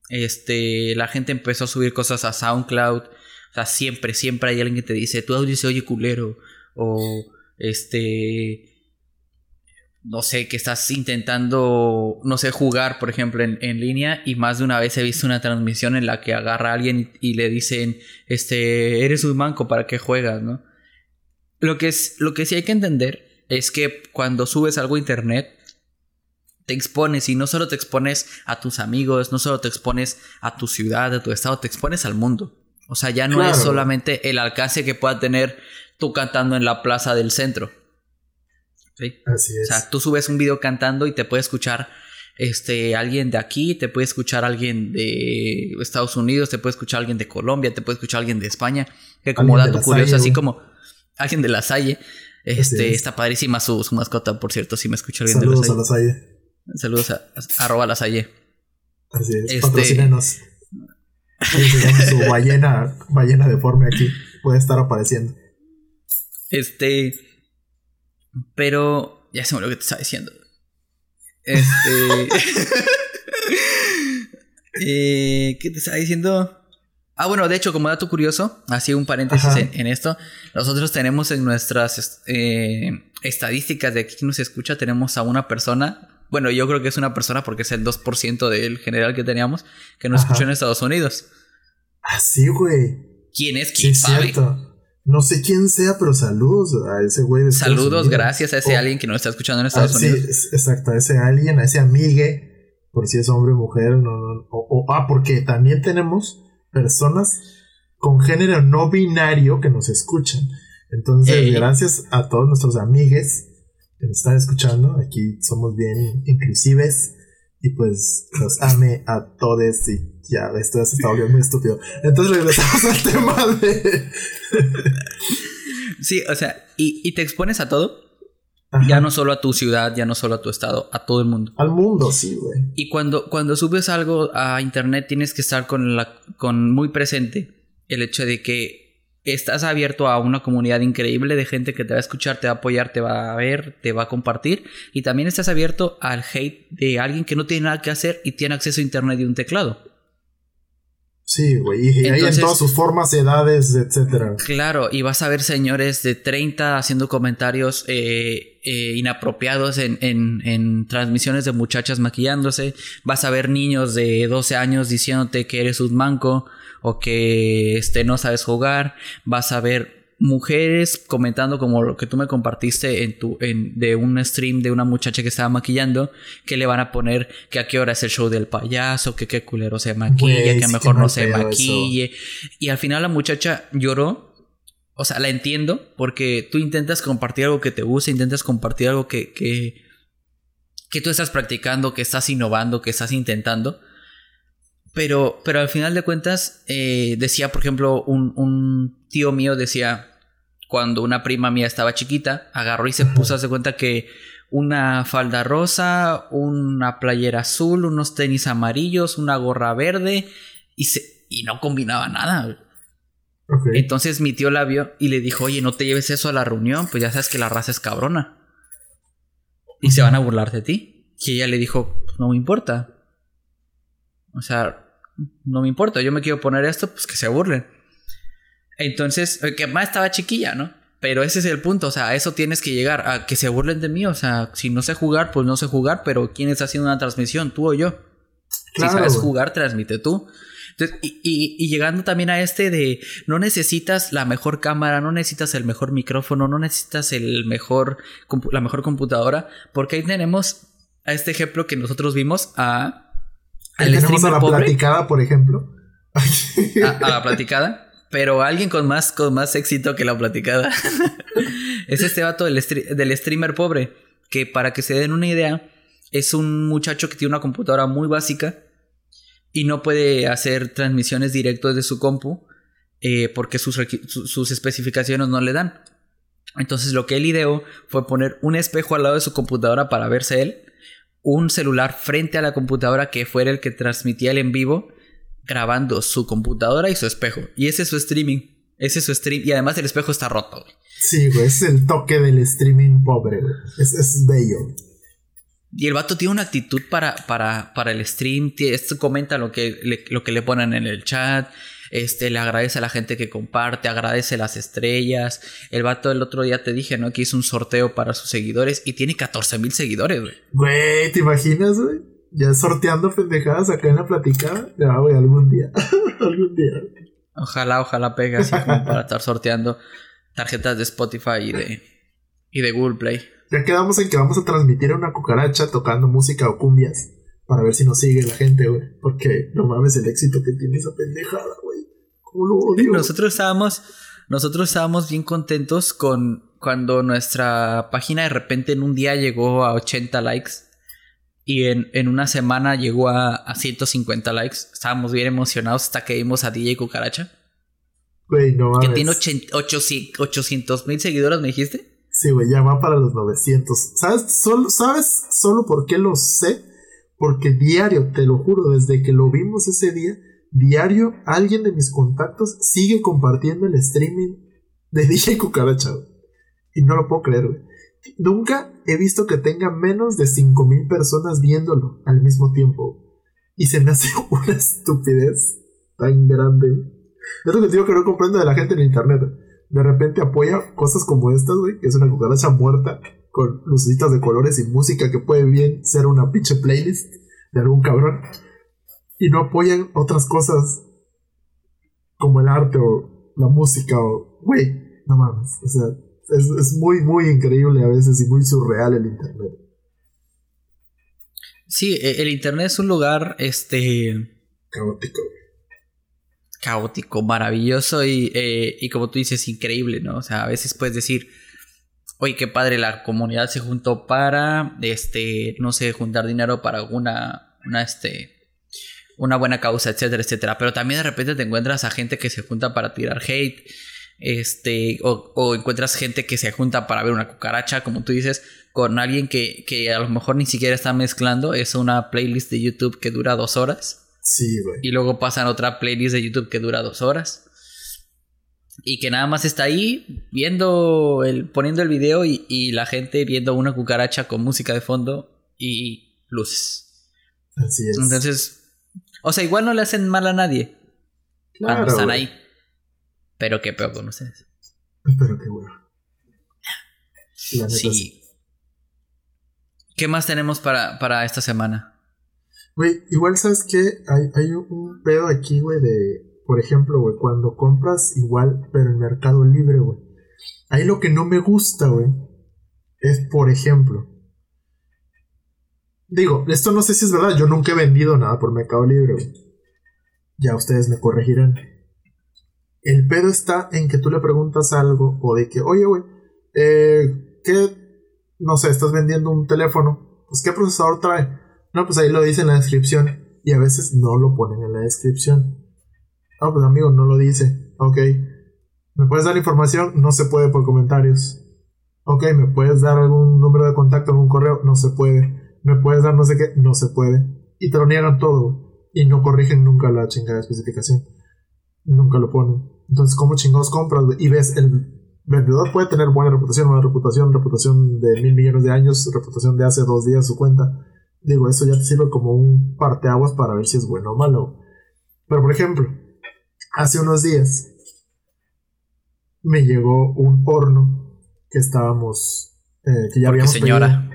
este, la gente empezó a subir cosas a SoundCloud. O sea, siempre, siempre hay alguien que te dice, tu audio se oye culero. O este no sé, que estás intentando, no sé, jugar, por ejemplo, en, línea y más de una vez he visto una transmisión en la que agarra a alguien y, le dicen, este, eres un manco, ¿para qué juegas, no? Lo que, es, lo que sí hay que entender es que cuando subes algo a internet, te expones y no solo te expones a tus amigos, no solo te expones a tu ciudad, a tu estado, te expones al mundo. O sea, ya no es solamente el alcance que pueda tener tú cantando en la plaza del centro. ¿Sí? Así es. O sea, tú subes un video cantando y te puede escuchar este, alguien de aquí, te puede escuchar alguien de Estados Unidos, te puede escuchar alguien de Colombia, te puede escuchar alguien de España. Que como dato curioso, así como alguien de la Salle. Este, está padrísima su, mascota, por cierto, si me escucha alguien de la Salle. Saludos a la Salle. Saludos a, arroba la Salle. Así es, este... patrocínenos. su ballena, ballena deforme aquí. Puede estar apareciendo. Este. Pero. Ya se me lo que te estaba diciendo. Este. *laughs* *laughs* eh, ¿Qué te estaba diciendo? Ah, bueno, de hecho, como dato curioso, así un paréntesis en, esto, nosotros tenemos en nuestras eh, estadísticas de quién nos escucha, tenemos a una persona, bueno, yo creo que es una persona porque es el 2% del general que teníamos, que nos escuchó en Estados Unidos. Ah, sí, güey. ¿Quién es? ¿Quién sí, cierto. No sé quién sea, pero saludos a ese güey. De saludos, gracias a ese oh. alguien que nos está escuchando en Estados ah, Unidos. Sí, exacto, a ese alguien, a ese amigue, por si es hombre o mujer, no, no, o, ah, porque también tenemos personas con género no binario que nos escuchan. Entonces, gracias a todos nuestros amigues que nos están escuchando. Aquí somos bien inclusives y pues los ame a todos y ya, esto se está volviendo muy estúpido. Entonces regresamos al *laughs* tema de... sí, o sea, y, te expones a todo. Ya no solo a tu ciudad, ya no solo a tu estado, a todo el mundo. Al mundo, sí, güey. Y cuando, cuando subes algo a internet tienes que estar con, la, con muy presente el hecho de que estás abierto a una comunidad increíble de gente que te va a escuchar, te va a apoyar, te va a ver, te va a compartir. Y también estás abierto al hate de alguien que no tiene nada que hacer y tiene acceso a internet y un teclado. Sí, güey, y ahí en todas sus formas, edades, etcétera. Claro, y vas a ver señores de 30 haciendo comentarios eh, eh, inapropiados en, en, en, transmisiones de muchachas maquillándose. Vas a ver niños de 12 años diciéndote que eres un manco o que este, no sabes jugar. Vas a ver mujeres comentando como lo que tú me compartiste en tu en, de un stream de una muchacha que estaba maquillando que le van a poner que a qué hora es el show del payaso que qué culero se maquilla que mejor no se maquille. Y al final la muchacha lloró. O sea la entiendo porque tú intentas compartir algo que te gusta intentas compartir algo que que, que tú estás practicando que estás innovando que estás intentando pero, pero al final de cuentas, eh, decía, por ejemplo, un, un, tío mío decía, cuando una prima mía estaba chiquita, agarró y se puso a hacer cuenta que una falda rosa, una playera azul, unos tenis amarillos, una gorra verde, y, se, y no combinaba nada. Entonces mi tío la vio y le dijo, oye, no te lleves eso a la reunión, pues ya sabes que la raza es cabrona. Y se van a burlar de ti. Y ella le dijo, no me importa. O sea, no me importa, yo me quiero poner esto, pues que se burlen. Entonces, eh, que más estaba chiquilla, ¿no? Pero ese es el punto, o sea, a eso tienes que llegar, a que se burlen de mí, o sea, si no sé jugar, pues no sé jugar, pero ¿quién está haciendo una transmisión? ¿Tú o yo? si sabes jugar, transmite tú. y, llegando también a este de no necesitas la mejor cámara, no necesitas el mejor micrófono, no necesitas el mejor, la mejor computadora, porque ahí tenemos a este ejemplo que nosotros vimos a... Al tenemos a la platicada, por ejemplo. a, *laughs* la platicada. Pero alguien con más, con más éxito que la platicada. *laughs* es este vato del, del streamer pobre. Que para que se den una idea, es un muchacho que tiene una computadora muy básica y no puede hacer transmisiones directas de su compu eh, porque sus, sus, especificaciones no le dan. Entonces lo que él ideó fue poner un espejo al lado de su computadora para verse él, un celular frente a la computadora que fuera el que transmitía el en vivo, grabando su computadora y su espejo. Y ese es su streaming. Ese es su stream. Y además el espejo está roto, Sí, güey, es el toque del streaming pobre, Es, es bello. Y el vato tiene una actitud para, para, para el stream. Esto comenta lo que, le, lo que le ponen en el chat. Este, le agradece a la gente que comparte, agradece las estrellas. El vato el otro día te dije, ¿no? Que hizo un sorteo para sus seguidores y tiene 14 mil seguidores, güey. Güey, ¿te imaginas, güey? Ya sorteando pendejadas acá en la platicada. Ya, güey, algún día. *laughs* algún día. Ojalá, ojalá pegue así como para estar sorteando tarjetas de Spotify y de, y de Google Play. Ya quedamos en que vamos a transmitir a una cucaracha tocando música o cumbias. Para ver si nos sigue la gente, güey. Porque no mames el éxito que tiene esa pendejada, güey. ¿Cómo lo odio? Nosotros estábamos, nosotros estábamos bien contentos con cuando nuestra página de repente en un día llegó a 80 likes. Y en, en una semana llegó a, a 150 likes. Estábamos bien emocionados hasta que vimos a DJ Cucaracha. Güey, no mames. Que tiene 800 mil seguidores, ¿me dijiste? Sí, güey, ya va para los 900. ¿Sabes solo, ¿Sabes solo por qué lo sé? Porque diario, te lo juro, desde que lo vimos ese día, diario alguien de mis contactos sigue compartiendo el streaming de *laughs* DJ Cucaracha. Y no lo puedo creer, güey. Nunca he visto que tenga menos de 5000 personas viéndolo al mismo tiempo. Y se me hace *laughs* una estupidez tan grande. Es lo que digo que no comprendo de la gente en internet de repente apoya cosas como estas, güey, que es una cucaracha muerta con lucecitas de colores y música que puede bien ser una pinche playlist de algún cabrón. Y no apoyan otras cosas como el arte o la música o, güey, no mames. O sea, es, es muy, muy increíble a veces y muy surreal el Internet. Sí, e, el Internet es un lugar, este... Caótico caótico, maravilloso y, eh, y como tú dices, increíble, ¿no? O sea, a veces puedes decir, oye, qué padre, la comunidad se juntó para, este, no sé, juntar dinero para una, una, este, una buena causa, etcétera, etcétera. Pero también de repente te encuentras a gente que se junta para tirar hate, este, o, o encuentras gente que se junta para ver una cucaracha, como tú dices, con alguien que, que a lo mejor ni siquiera está mezclando, es una playlist de YouTube que dura dos horas. Sí, güey. Y luego pasan otra playlist de YouTube que dura dos horas. Y que nada más está ahí viendo el, poniendo el video y, la gente viendo una cucaracha con música de fondo y luces. Así es. Entonces, o sea, igual no le hacen mal a nadie. Claro, cuando están ahí. Pero qué peor con ustedes. Pero qué bueno. Sí. ¿Qué más tenemos para, para esta semana? Güey, igual sabes que hay, hay un pedo aquí, güey, de, por ejemplo, güey, cuando compras igual, pero en Mercado Libre, güey. Ahí lo que no me gusta, güey, es, por ejemplo, digo, esto no sé si es verdad, yo nunca he vendido nada por Mercado Libre, güey. Ya ustedes me corregirán. El pedo está en que tú le preguntas algo o de que, oye, güey, eh, ¿qué, no sé, estás vendiendo un teléfono? Pues, ¿qué procesador trae? No, pues ahí lo dice en la descripción. Y a veces no lo ponen en la descripción. Ah, pues amigo, no lo dice. Ok. ¿Me puedes dar información? No se puede por comentarios. Ok, ¿me puedes dar algún número de contacto, algún correo? No se puede. ¿Me puedes dar no sé qué? No se puede. Y te lo niegan todo. Y no corrigen nunca la chingada especificación. Nunca lo ponen. Entonces, ¿cómo chingados compras? Y ves, el vendedor puede tener buena reputación, buena reputación, reputación de mil millones de años, reputación de hace dos días su cuenta Digo, eso ya te sirve como un parteaguas para ver si es bueno o malo. Pero por ejemplo, hace unos días me llegó un horno que estábamos, eh, que ya habíamos señora.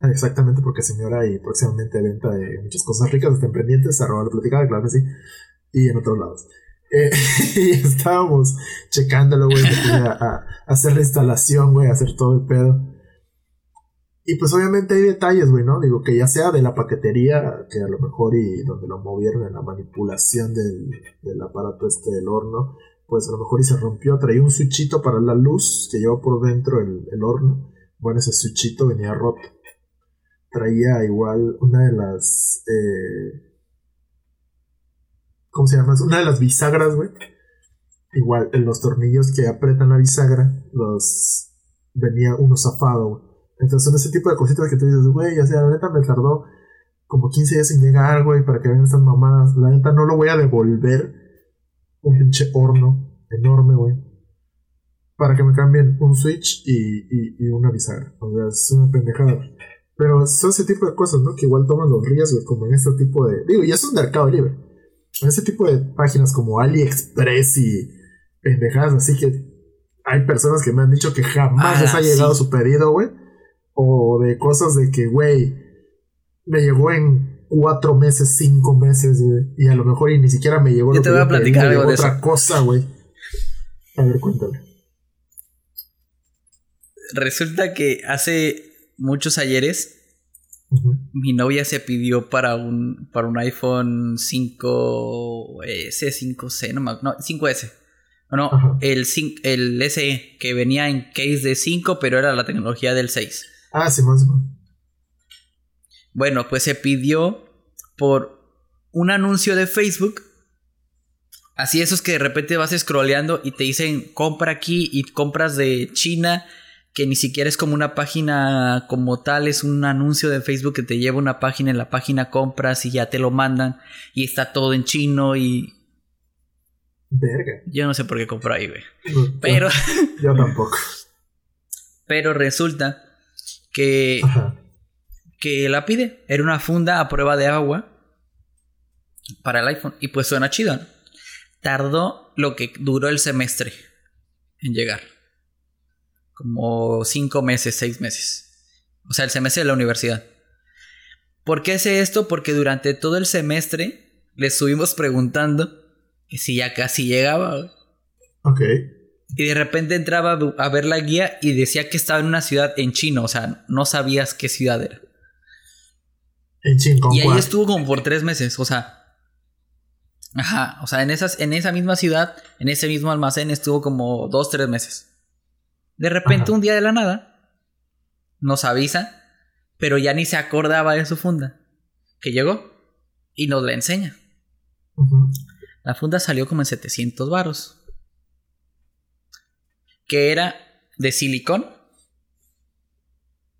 Exactamente, porque señora y próximamente venta de muchas cosas ricas, estén pendientes, arroba la platicada, claro que sí, y en otros lados. Eh, *laughs* y estábamos checándolo, güey, a, a, hacer la instalación, güey, hacer todo el pedo. Y pues obviamente hay detalles, güey, ¿no? Digo, que ya sea de la paquetería, que a lo mejor y donde lo movieron en la manipulación del, del aparato este del horno, pues a lo mejor y se rompió, traía un switchito para la luz que lleva por dentro el, el horno. Bueno, ese switchito venía roto. Traía igual una de las... Eh, ¿Cómo se llama? Una de las bisagras, güey. Igual, en los tornillos que apretan la bisagra, los... Venía uno zafado, güey. Entonces son ese tipo de cositas que tú dices, güey, o sea, la neta me tardó como 15 días en llegar, güey, para que vengan estas mamadas. La neta no lo voy a devolver un pinche horno enorme, güey. Para que me cambien un switch y, y, una bisagra. O sea, es una pendejada. Pero son ese tipo de cosas, ¿no? Que igual toman los riesgos, como en este tipo de. Digo, y es un mercado libre. En ese tipo de páginas como AliExpress y pendejadas, así que hay personas que me han dicho que jamás les ha llegado su pedido, güey o de cosas de que, güey, me llegó en cuatro meses, cinco meses, güey, y a lo mejor y ni siquiera me llegó Yo te voy a platicar algo de otra cosa, güey. A ver, cuéntame. Resulta que hace muchos ayeres mi novia se pidió para un para un iPhone 5S, 5C, no, no 5S. No, el, el SE que venía en case de 5, pero era la tecnología del 6. Ah, Simón, Simón. Bueno, pues se pidió por un anuncio de Facebook. Así esos que de repente vas scrolleando y te dicen compra aquí y compras de China, que ni siquiera es como una página como tal, es un anuncio de Facebook que te lleva una página, en la página compras y ya te lo mandan y está todo en chino y... Verga. Yo no sé por qué compro ahí, güey. Pero... Yo tampoco. *laughs* Pero resulta que, que la pide. Era una funda a prueba de agua para el iPhone. Y pues suena chido. Tardó lo que duró el semestre en llegar. Como cinco meses, seis meses. O sea, el semestre de la universidad. ¿Por qué sé esto? Porque durante todo el semestre le estuvimos preguntando que si ya casi llegaba. Ok. Y de repente entraba a ver la guía y decía que estaba en una ciudad en chino, o sea, no sabías qué ciudad era. En chino. Y ahí estuvo como por tres meses, o sea. Ajá, o sea, en, esas, en esa misma ciudad, en ese mismo almacén estuvo como dos, tres meses. De repente, un día de la nada, nos avisa, pero ya ni se acordaba de su funda. Que llegó y nos la enseña. La funda salió como en 700 varos que era de silicón.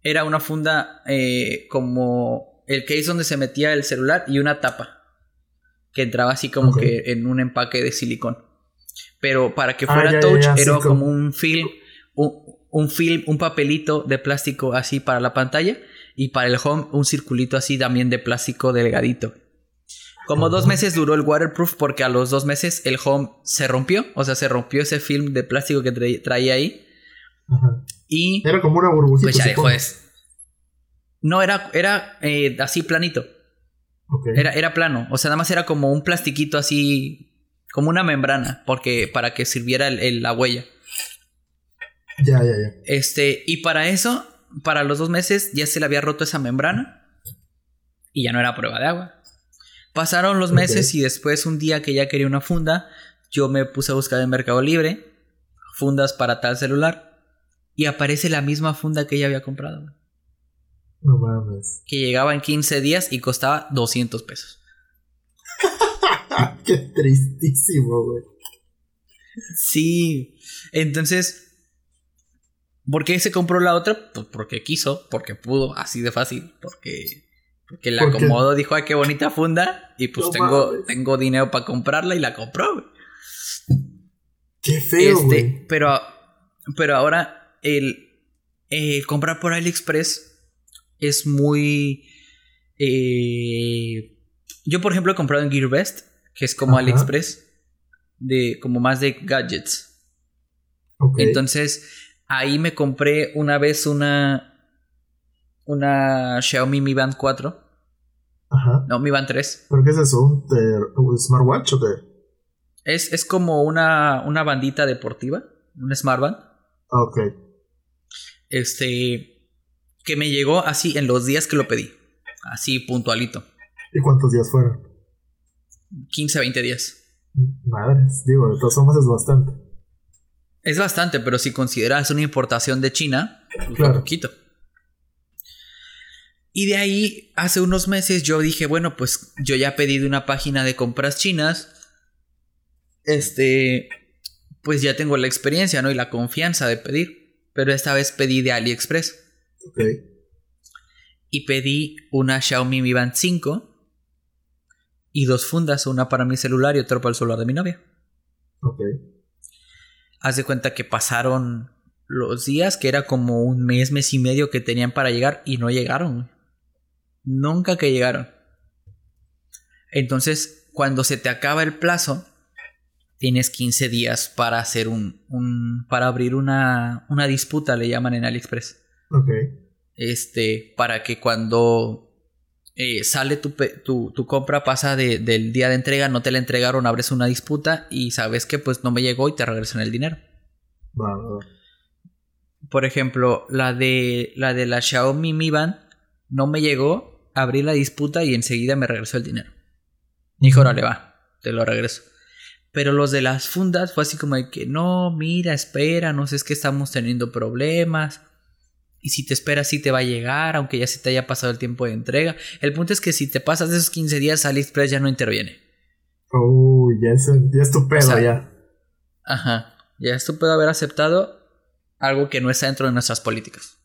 Era una funda eh, como el case donde se metía el celular y una tapa que entraba así como que en un empaque de silicón. Pero para que ah, fuera touch era como un film, un, film, un papelito de plástico así para la pantalla y para el home un circulito así también de plástico delgadito. Como dos meses duró el waterproof porque a los dos meses el home se rompió. O sea, se rompió ese film de plástico que traía ahí. Y... Era como una burbujita. Pues ya dejó No, era, era eh, así planito. Era, era plano. O sea, nada más era como un plastiquito así. Como una membrana. Porque. para que sirviera la huella. Ya, ya, ya. Este. Y para eso. Para los dos meses ya se le había roto esa membrana. Y ya no era prueba de agua. Pasaron los meses y después un día que ya quería una funda, yo me puse a buscar en Mercado Libre fundas para tal celular y aparece la misma funda que ella había comprado. No mames. Que llegaba en 15 días y costaba 200 pesos. *laughs* Qué tristísimo, güey. Sí. Entonces, ¿por qué se compró la otra? Pues porque quiso, porque pudo, así de fácil, porque porque la acomodó, dijo, ay, qué bonita funda. Y pues tengo, tengo dinero para comprarla y la compró, Qué feo, este, Pero, pero ahora el, comprar por AliExpress es muy... Eh, yo, por ejemplo, he comprado en GearBest, que es como AliExpress, de como más de gadgets. Entonces, ahí me compré una vez una una Xiaomi Mi Band 4. Ajá. No, Mi Band 3. ¿Por qué es eso? ¿Un, smartwatch o qué? Es, es como una, una bandita deportiva, un smartband. Ah, ok. Este, que me llegó así en los días que lo pedí. Así puntualito. ¿Y cuántos días fueron? 15, 20 días. Madres, digo, de todos somos es bastante. Es bastante, pero si consideras una importación de China, pues claro. poquito. Y de ahí, hace unos meses yo dije, bueno, pues yo ya pedí de una página de compras chinas. Este, pues ya tengo la experiencia, ¿no? Y la confianza de pedir. Pero esta vez pedí de AliExpress. Ok y pedí una Xiaomi Mi Band 5 y dos fundas, una para mi celular y otra para el celular de mi novia. Ok. Haz de cuenta que pasaron los días, que era como un mes, mes y medio que tenían para llegar y no llegaron. Nunca que llegaron. Entonces, cuando se te acaba el plazo, tienes 15 días para hacer un, un para abrir una, una disputa, le llaman en AliExpress. Ok este, para que cuando eh, sale tu, tu, compra, pasa del día de entrega, no te la entregaron, abres una disputa y sabes que pues no me llegó y te regresan el dinero. Por ejemplo, la de la de la Xiaomi Mi Band no me llegó, abrí la disputa y enseguida me regresó el dinero. Dijo, órale va, te lo regreso. Pero los de las fundas fue así como de que no, mira, espera, no sé, es que estamos teniendo problemas y si te esperas sí te va a llegar, aunque ya se te haya pasado el tiempo de entrega. El punto es que si te pasas de esos 15 días, AliExpress ya no interviene. Uy, ya es, ya es tu pedo, ya. Ajá, ya es tu pedo haber aceptado algo que no está dentro de nuestras políticas.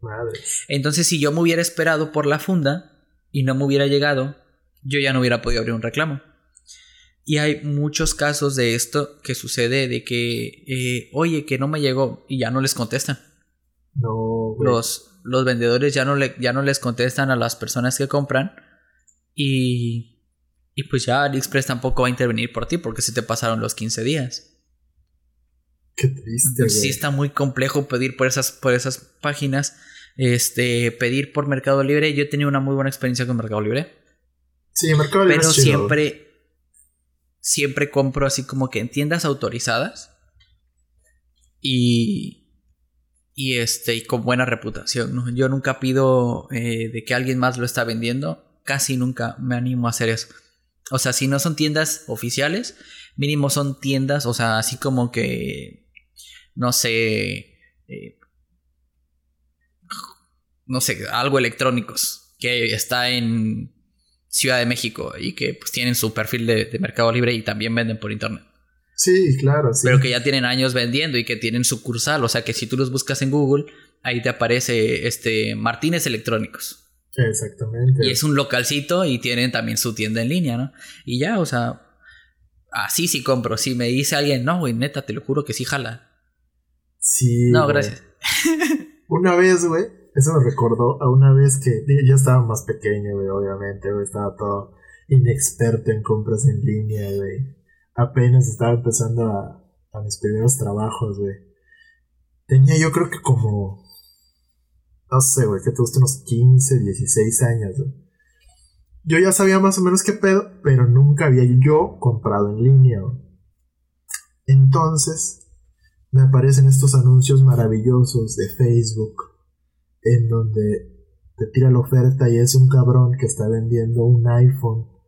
Madre. Entonces, si yo me hubiera esperado por la funda y no me hubiera llegado, yo ya no hubiera podido abrir un reclamo. Y hay muchos casos de esto que sucede de que, eh, oye, que no me llegó y ya no les contestan. No, Los, los vendedores ya no, le, ya no les contestan a las personas que compran y, y pues ya AliExpress tampoco va a intervenir por ti porque se te pasaron los 15 días. Qué triste. Sí está muy complejo pedir por esas, por esas páginas. Este, pedir por Mercado Libre. Yo he tenido una muy buena experiencia con Mercado Libre. Sí, Mercado Libre. Pero siempre, siempre compro así como que en tiendas autorizadas. Y, y este y con buena reputación. Yo nunca pido eh, de que alguien más lo está vendiendo, casi nunca me animo a hacer eso. O sea, si no son tiendas oficiales, mínimo son tiendas, o sea, así como que, no sé, eh, no sé, algo electrónicos, que está en Ciudad de México y que pues tienen su perfil de Mercado Libre y también venden por internet. Sí, claro, sí. Pero que ya tienen años vendiendo y que tienen sucursal. O sea que si tú los buscas en Google, ahí te aparece este Martínez Electrónicos. Exactamente. Y es un localcito y tienen también su tienda en línea, ¿no? Y ya, o sea, así sí compro. Si me dice alguien, no, güey, neta, te lo juro que sí jala. Sí. No, gracias. *laughs* una vez, güey, eso me recordó a una vez que yo estaba más pequeño, güey, obviamente, güey, estaba todo inexperto en compras en línea, güey apenas estaba empezando a, a mis primeros trabajos, güey. Tenía yo creo que como, no sé, güey, que tuviste unos 15, 16 años, güey. Yo ya sabía más o menos qué pedo, pero nunca había yo comprado en línea, güey. Entonces, me aparecen estos anuncios maravillosos de Facebook, en donde te tira la oferta y es un cabrón que está vendiendo un iPhone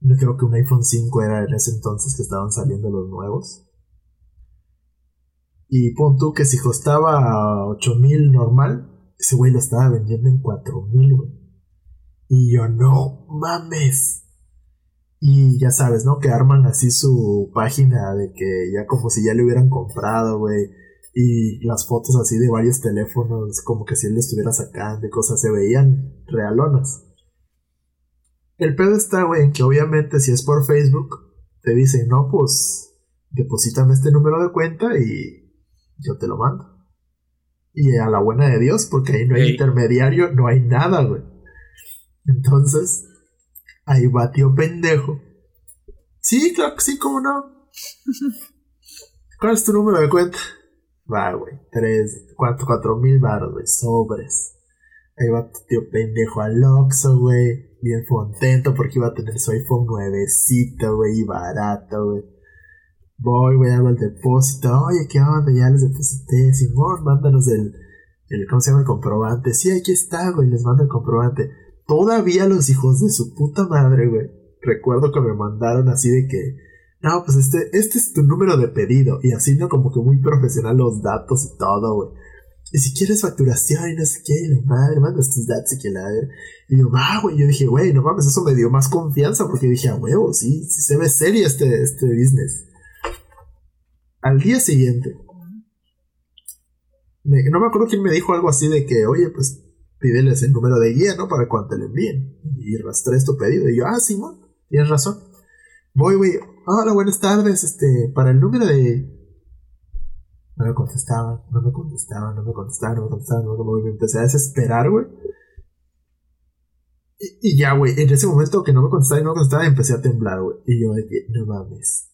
yo creo que un iPhone 5 era en ese entonces que estaban saliendo los nuevos. Y pon tú que si costaba 8000 normal, ese güey lo estaba vendiendo en 4000, güey. Y yo, no mames. Y ya sabes, ¿no? Que arman así su página de que ya como si ya le hubieran comprado, güey. Y las fotos así de varios teléfonos, como que si él le estuviera sacando y cosas, se veían realonas. El pedo está, güey, en que obviamente si es por Facebook, te dicen, no, pues, deposítame este número de cuenta y yo te lo mando. Y a la buena de Dios, porque ahí no hay intermediario, no hay nada, güey. Entonces, ahí va tío pendejo Sí, claro que sí, cómo no. ¿Cuál es tu número de cuenta? Va, güey, tres, cuatro, cuatro mil baros, güey, sobres. Ahí va tío pendejo al Oxxo, güey. Bien contento porque iba a tener su iPhone nuevecito, güey, y barato, güey. Voy, güey, hago el depósito. Oye, ¿qué onda? Ya les deposité. Simón, mándanos el, el, ¿cómo se llama? El comprobante. Sí, aquí está, güey, les mando el comprobante. Todavía los hijos de su puta madre, güey. Recuerdo que me mandaron así de que, no, pues este, este es tu número de pedido. Y así, ¿no? Como que muy profesional los datos y todo, güey. Y si quieres facturación y no sé qué, la madre, mandas tus datos y que la Y yo, va, güey. Yo dije, güey, no mames, eso me dio más confianza porque dije, a huevo, sí, sí se ve serio este, este business. Al día siguiente, no me acuerdo quién me dijo algo así de que, oye, pues pídeles el número de guía, ¿no? Para cuando te lo envíen. Y rastré tu pedido. Y yo, ah, sí, ¿no? tienes razón. Voy, güey. Hola, buenas tardes. Este, para el número de no me contestaban, no me contestaban, no me contestaban, no me contestaban, no me, me empecé a desesperar, güey. Y, ya, güey, en ese momento que no me contestaban y no me contestaban, empecé a temblar, güey. Y yo, no mames,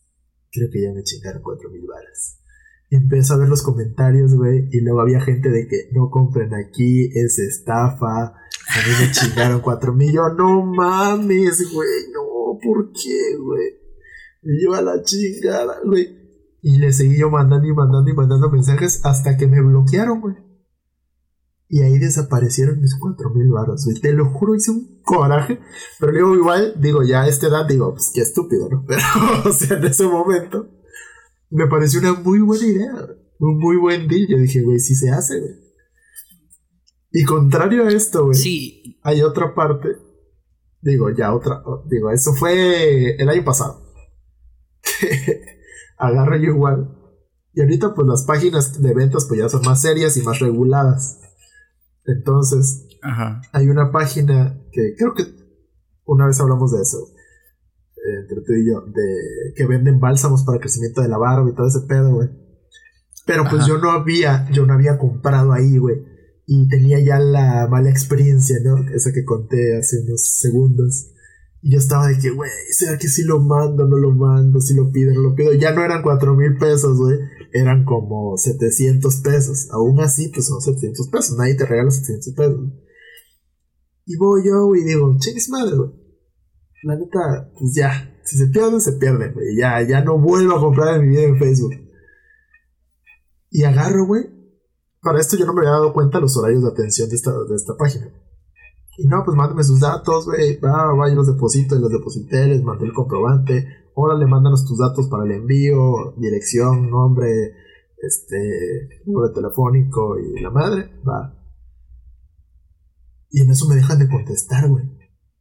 creo que ya me chingaron cuatro mil balas. Empecé a ver los comentarios, güey, y luego había gente de que no compren aquí, es estafa, a mí me chingaron cuatro mil. Yo, no mames, güey, no, ¿por qué, güey? Y yo a la chingada, güey. Y le seguí yo mandando y mandando y mandando mensajes hasta que me bloquearon, güey. Y ahí desaparecieron mis cuatro mil baros, güey. Te lo juro, hice un coraje. Pero digo, igual, digo, ya a esta edad, digo, pues qué estúpido, ¿no? *laughs* Pero, o sea, en ese momento, me pareció una muy buena idea, Un muy buen deal. Yo dije, güey, sí se hace, güey. Y contrario a esto, güey. Sí. Hay otra parte. Digo, ya otra. Digo, eso fue el año pasado. *laughs* agarro yo igual. Y ahorita pues las páginas de ventas pues ya son más serias y más reguladas. Entonces, hay una página que creo que una vez hablamos de eso, entre tú y yo, de que venden bálsamos para crecimiento de la barba y todo ese pedo, güey. Pero pues yo no había, yo no había comprado ahí, güey. Y tenía ya la mala experiencia, ¿no? Esa que conté hace unos segundos. Y yo estaba de que, güey, ¿será que si lo mando, no lo mando? Si lo pido, no lo pido. Ya no eran cuatro mil pesos, güey. Eran como 700 pesos. Aún así, pues son 700 pesos. Nadie te regala 700 pesos. Y voy yo, y digo, chingues madre, güey. La neta, pues ya. Si se pierden, se pierden, güey. Ya, ya no vuelvo a comprar en mi vida en Facebook. Y agarro, güey. Para esto yo no me había dado cuenta los horarios de atención de esta, de esta página. Y no, pues mándame sus datos, güey. Va, va, yo los deposito los deposité, les mandé el comprobante. Órale, mándanos tus datos para el envío, dirección, nombre, este, número telefónico y la madre. Va. Y en eso me dejan de contestar, güey.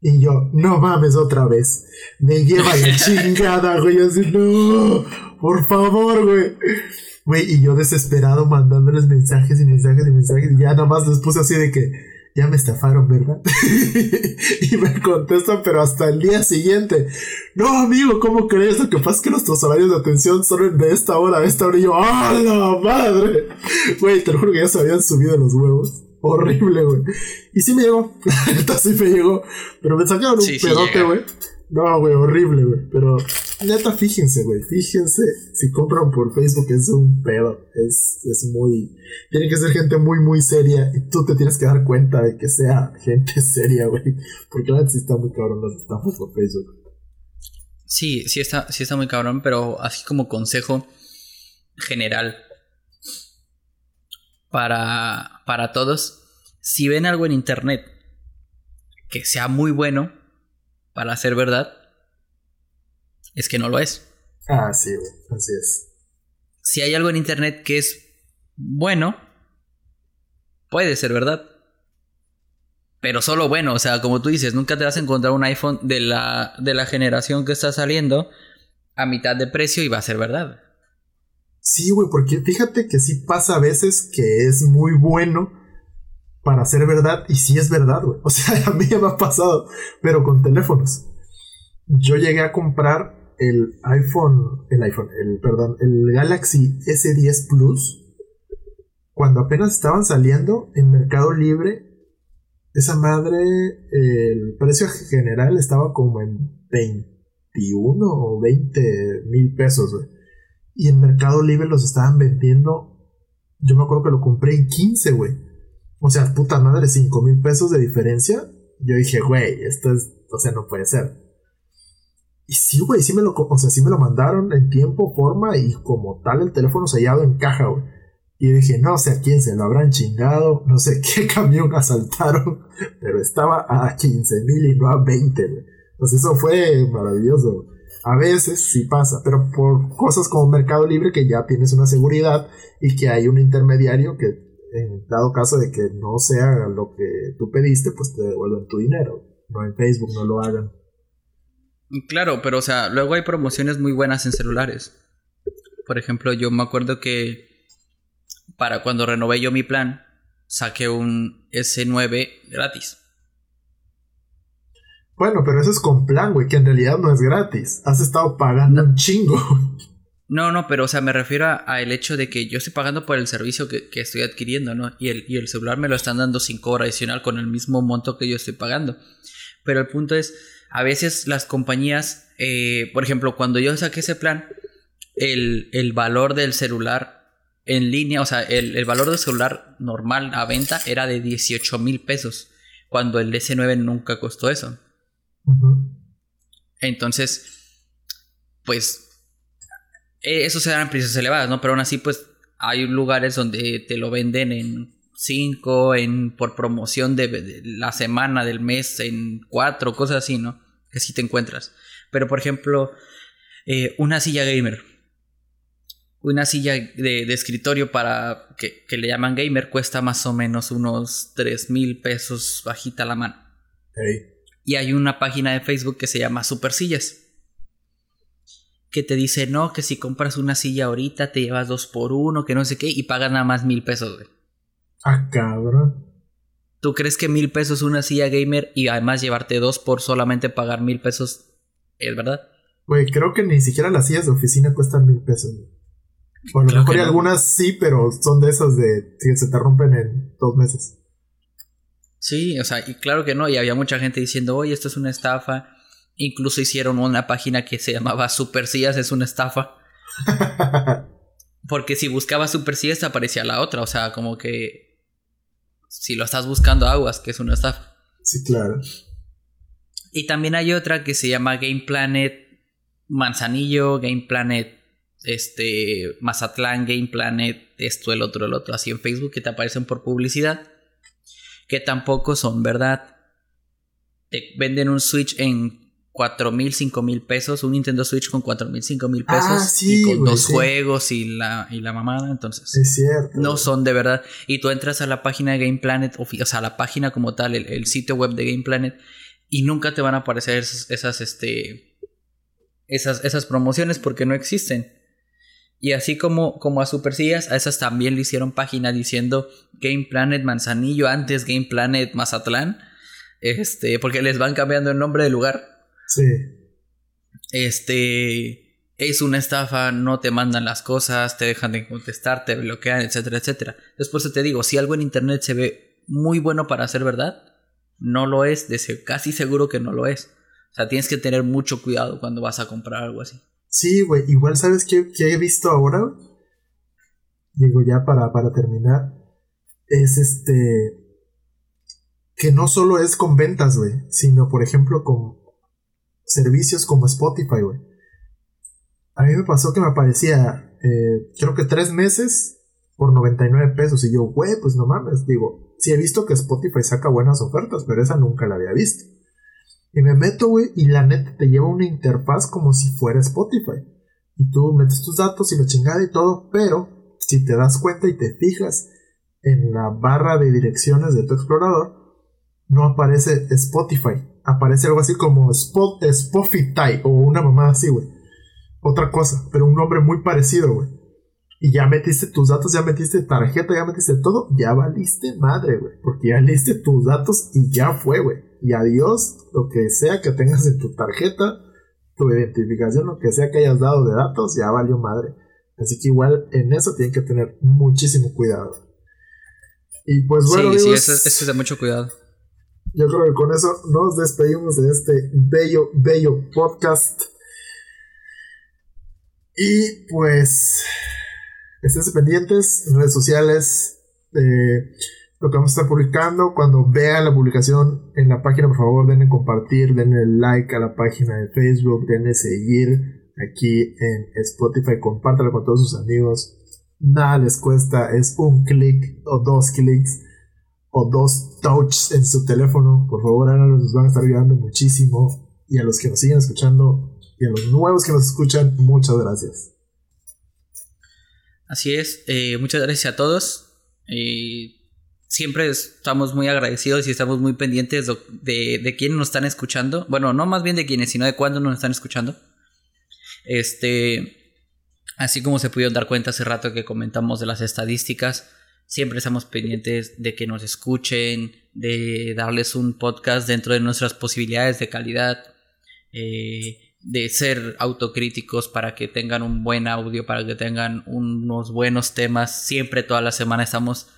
Y yo, no mames otra vez. Me lleva la *laughs* chingada, güey. Así, no, por favor, güey. Güey, y yo desesperado mandándoles mensajes y mensajes y mensajes. Y ya nada más les puse así de que ya me estafaron, ¿verdad? *laughs* y me contestan, pero hasta el día siguiente. No, amigo, ¿cómo crees? Lo que pasa es que nuestros horarios de atención son de esta hora a esta hora. Y yo, ¡ah, la madre! Güey, te lo juro que ya se habían subido los huevos. Horrible, güey. Y sí me llegó. *laughs* Esta sí me llegó. Pero me sacaron un pedote, güey. No, güey, horrible, güey. Pero neta, fíjense, güey. Fíjense, si compran por Facebook es un pedo. Es, es muy. Tiene que ser gente muy, muy seria. Y tú te tienes que dar cuenta de que sea gente *laughs* seria, güey. Porque la sí está muy cabrón las estafas por Facebook. Sí, sí está, sí está muy cabrón, pero así como consejo general para, para todos. Si ven algo en internet que sea muy bueno, para ser verdad, es que no lo es. Ah, sí, así es. Si hay algo en internet que es bueno, puede ser verdad. Pero solo bueno, o sea, como tú dices, nunca te vas a encontrar un iPhone de la, de la generación que está saliendo a mitad de precio y va a ser verdad. Sí, güey, porque fíjate que sí pasa a veces que es muy bueno para ser verdad y sí es verdad, güey. O sea, *laughs* a mí ya me ha pasado, pero con teléfonos. Yo llegué a comprar el iPhone, el iPhone, el, perdón, el Galaxy S10 Plus cuando apenas estaban saliendo en Mercado Libre. Esa madre, el precio general estaba como en 20 21 o 20 mil pesos, güey. Y en Mercado Libre los estaban vendiendo. Yo me acuerdo que lo compré en 15, güey. O sea, puta madre, 5 mil pesos de diferencia. Yo dije, güey, esto es. O sea, no puede ser. Y sí, güey, sí me lo, o sea, sí me lo mandaron en tiempo, forma y como tal el teléfono sellado en caja, güey. Y dije, no sé a quién se lo habrán chingado, no sé *laughs* qué camión asaltaron, pero estaba a 15 mil y no a 20, güey. Pues eso fue maravilloso. A veces sí pasa, pero por cosas como Mercado Libre que ya tienes una seguridad y que hay un intermediario que en dado caso de que no sea lo que tú pediste, pues te devuelven tu dinero. No en Facebook, no lo hagan. Claro, pero o sea, luego hay promociones muy buenas en celulares. Por ejemplo, yo me acuerdo que para cuando renové yo mi plan, saqué un S9 gratis. Bueno, pero eso es con plan, güey, que en realidad no es gratis. Has estado pagando un chingo. *laughs* No, no, pero o sea, me refiero a, el hecho de que yo estoy pagando por el servicio que, estoy adquiriendo, ¿no? Y el, y el celular me lo están dando sin cobro adicional con el mismo monto que yo estoy pagando. Pero el punto es, a veces las compañías, eh, por ejemplo, cuando yo saqué ese plan, el, el valor del celular en línea, o sea, el, el, valor del celular normal a venta era de 18 mil pesos, cuando el S9 nunca costó eso. Entonces, pues, e, eso se dan precios elevados, ¿no? Pero aún así, pues, hay lugares donde te lo venden en 5, en, por promoción de, la semana, del mes, en 4, cosas así, ¿no? Que sí te encuentras. Pero, por ejemplo, eh, una silla gamer. Una silla de, escritorio para que, le llaman gamer cuesta más o menos unos 3 mil pesos bajita la mano. Y hay una página de Facebook que se llama Super Sillas. Que te dice, no, que si compras una silla ahorita te llevas dos por uno, que no sé qué, y pagas nada más mil pesos, güey. Ah, cabrón. ¿Tú crees que mil pesos una silla gamer y además llevarte dos por solamente pagar mil pesos es verdad? Güey, creo que ni siquiera las sillas de oficina cuestan mil pesos. Bueno, a lo mejor algunas sí, pero son de esas de que se te rompen en dos meses. Sí, o sea, y claro que no, y había mucha gente diciendo, oye, esto es una estafa. Incluso hicieron una página que se llamaba Super Sillas es una estafa. *laughs* Porque si buscaba Super Sillas aparecía la otra, o sea, como que si lo estás buscando aguas, que es una estafa. Sí, claro. Y también hay otra que se llama Game Planet Manzanillo, Game Planet este Mazatlán, Game Planet, esto, el otro, el otro, así en Facebook que te aparecen por publicidad que tampoco son verdad. Te venden un Switch en cuatro mil, cinco mil pesos, un Nintendo Switch con cuatro mil, cinco mil pesos ah, y con dos juegos y la, y la mamada, entonces es cierto, no son de verdad. Y tú entras a la página de Game Planet, o, sea, a la página como tal, el, sitio web de Game Planet, y nunca te van a aparecer esas, esas, este, esas, esas promociones porque no existen. Y así como, como a Supercillas, a esas también le hicieron página diciendo Game Planet Manzanillo, antes Game Planet Mazatlán. Este, porque les van cambiando el nombre del lugar. Sí. Este, es una estafa, no te mandan las cosas, te dejan de contestar, te bloquean, etcétera, etcétera. Después te digo, si algo en internet se ve muy bueno para ser verdad, no lo es, de casi seguro que no lo es. O sea, tienes que tener mucho cuidado cuando vas a comprar algo así. Sí, güey, igual sabes qué, he visto ahora, digo ya para, para terminar, es este, que no solo es con ventas, güey, sino por ejemplo con servicios como Spotify, güey. A mí me pasó que me aparecía, eh, creo que tres meses por 99 pesos. Y yo, güey, pues no mames. Digo, sí he visto que Spotify saca buenas ofertas, pero esa nunca la había visto. Y me meto, güey, y la neta te lleva una interfaz como si fuera Spotify. Y tú metes tus datos y la chingada y todo, pero si te das cuenta y te fijas en la barra de direcciones de tu explorador, no aparece Spotify. Aparece algo así como Spot, Spotify o una mamá así, güey. Otra cosa, pero un nombre muy parecido, güey. Y ya metiste tus datos, ya metiste tarjeta, ya metiste todo, ya valiste madre, güey. Porque ya leíste tus datos y ya fue, güey y adiós lo que sea que tengas en tu tarjeta, tu identificación, lo que sea que hayas dado de datos, ya valió madre. Así que igual en eso tienen que tener muchísimo cuidado. Y pues bueno, sí, sí, eso, es de mucho cuidado. Yo creo que con eso nos despedimos de este bello, bello podcast. Y pues, estén pendientes, redes sociales, eh, lo que vamos a estar publicando. Cuando vean la publicación en la página, por favor, denle compartir, denle like a la página de Facebook, denle seguir aquí en Spotify, compártelo con todos sus amigos. Nada les cuesta, es un clic o dos clics o dos touches en su teléfono. Por favor, háganlo, nos van a estar ayudando muchísimo. Y a los que nos siguen escuchando y a los nuevos que nos escuchan, muchas gracias. Así es, eh, muchas gracias a todos. Eh, siempre estamos muy agradecidos y estamos muy pendientes de, de, nos están escuchando. Bueno, no más bien de quiénes, sino de cuándo nos están escuchando. Este, así como se pudieron dar cuenta hace rato que comentamos de las estadísticas, siempre estamos pendientes de que nos escuchen, de darles un podcast dentro de nuestras posibilidades de calidad, eh, de ser autocríticos para que tengan un buen audio, para que tengan unos buenos temas. Siempre toda la semana estamos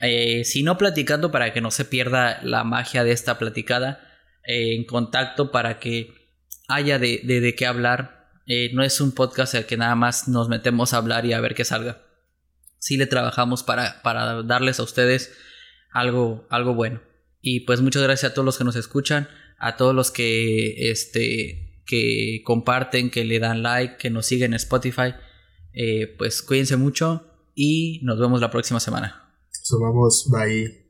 eh, si no platicando para que no se pierda la magia de esta platicada, eh, en contacto para que haya de, de, qué hablar. Eh, no es un podcast al que nada más nos metemos a hablar y a ver qué salga. Sí le trabajamos para, para darles a ustedes algo, algo bueno. Y pues muchas gracias a todos los que nos escuchan, a todos los que, este, que comparten, que le dan like, que nos siguen en Spotify. pues cuídense mucho y nos vemos la próxima semana. So vamos, bye.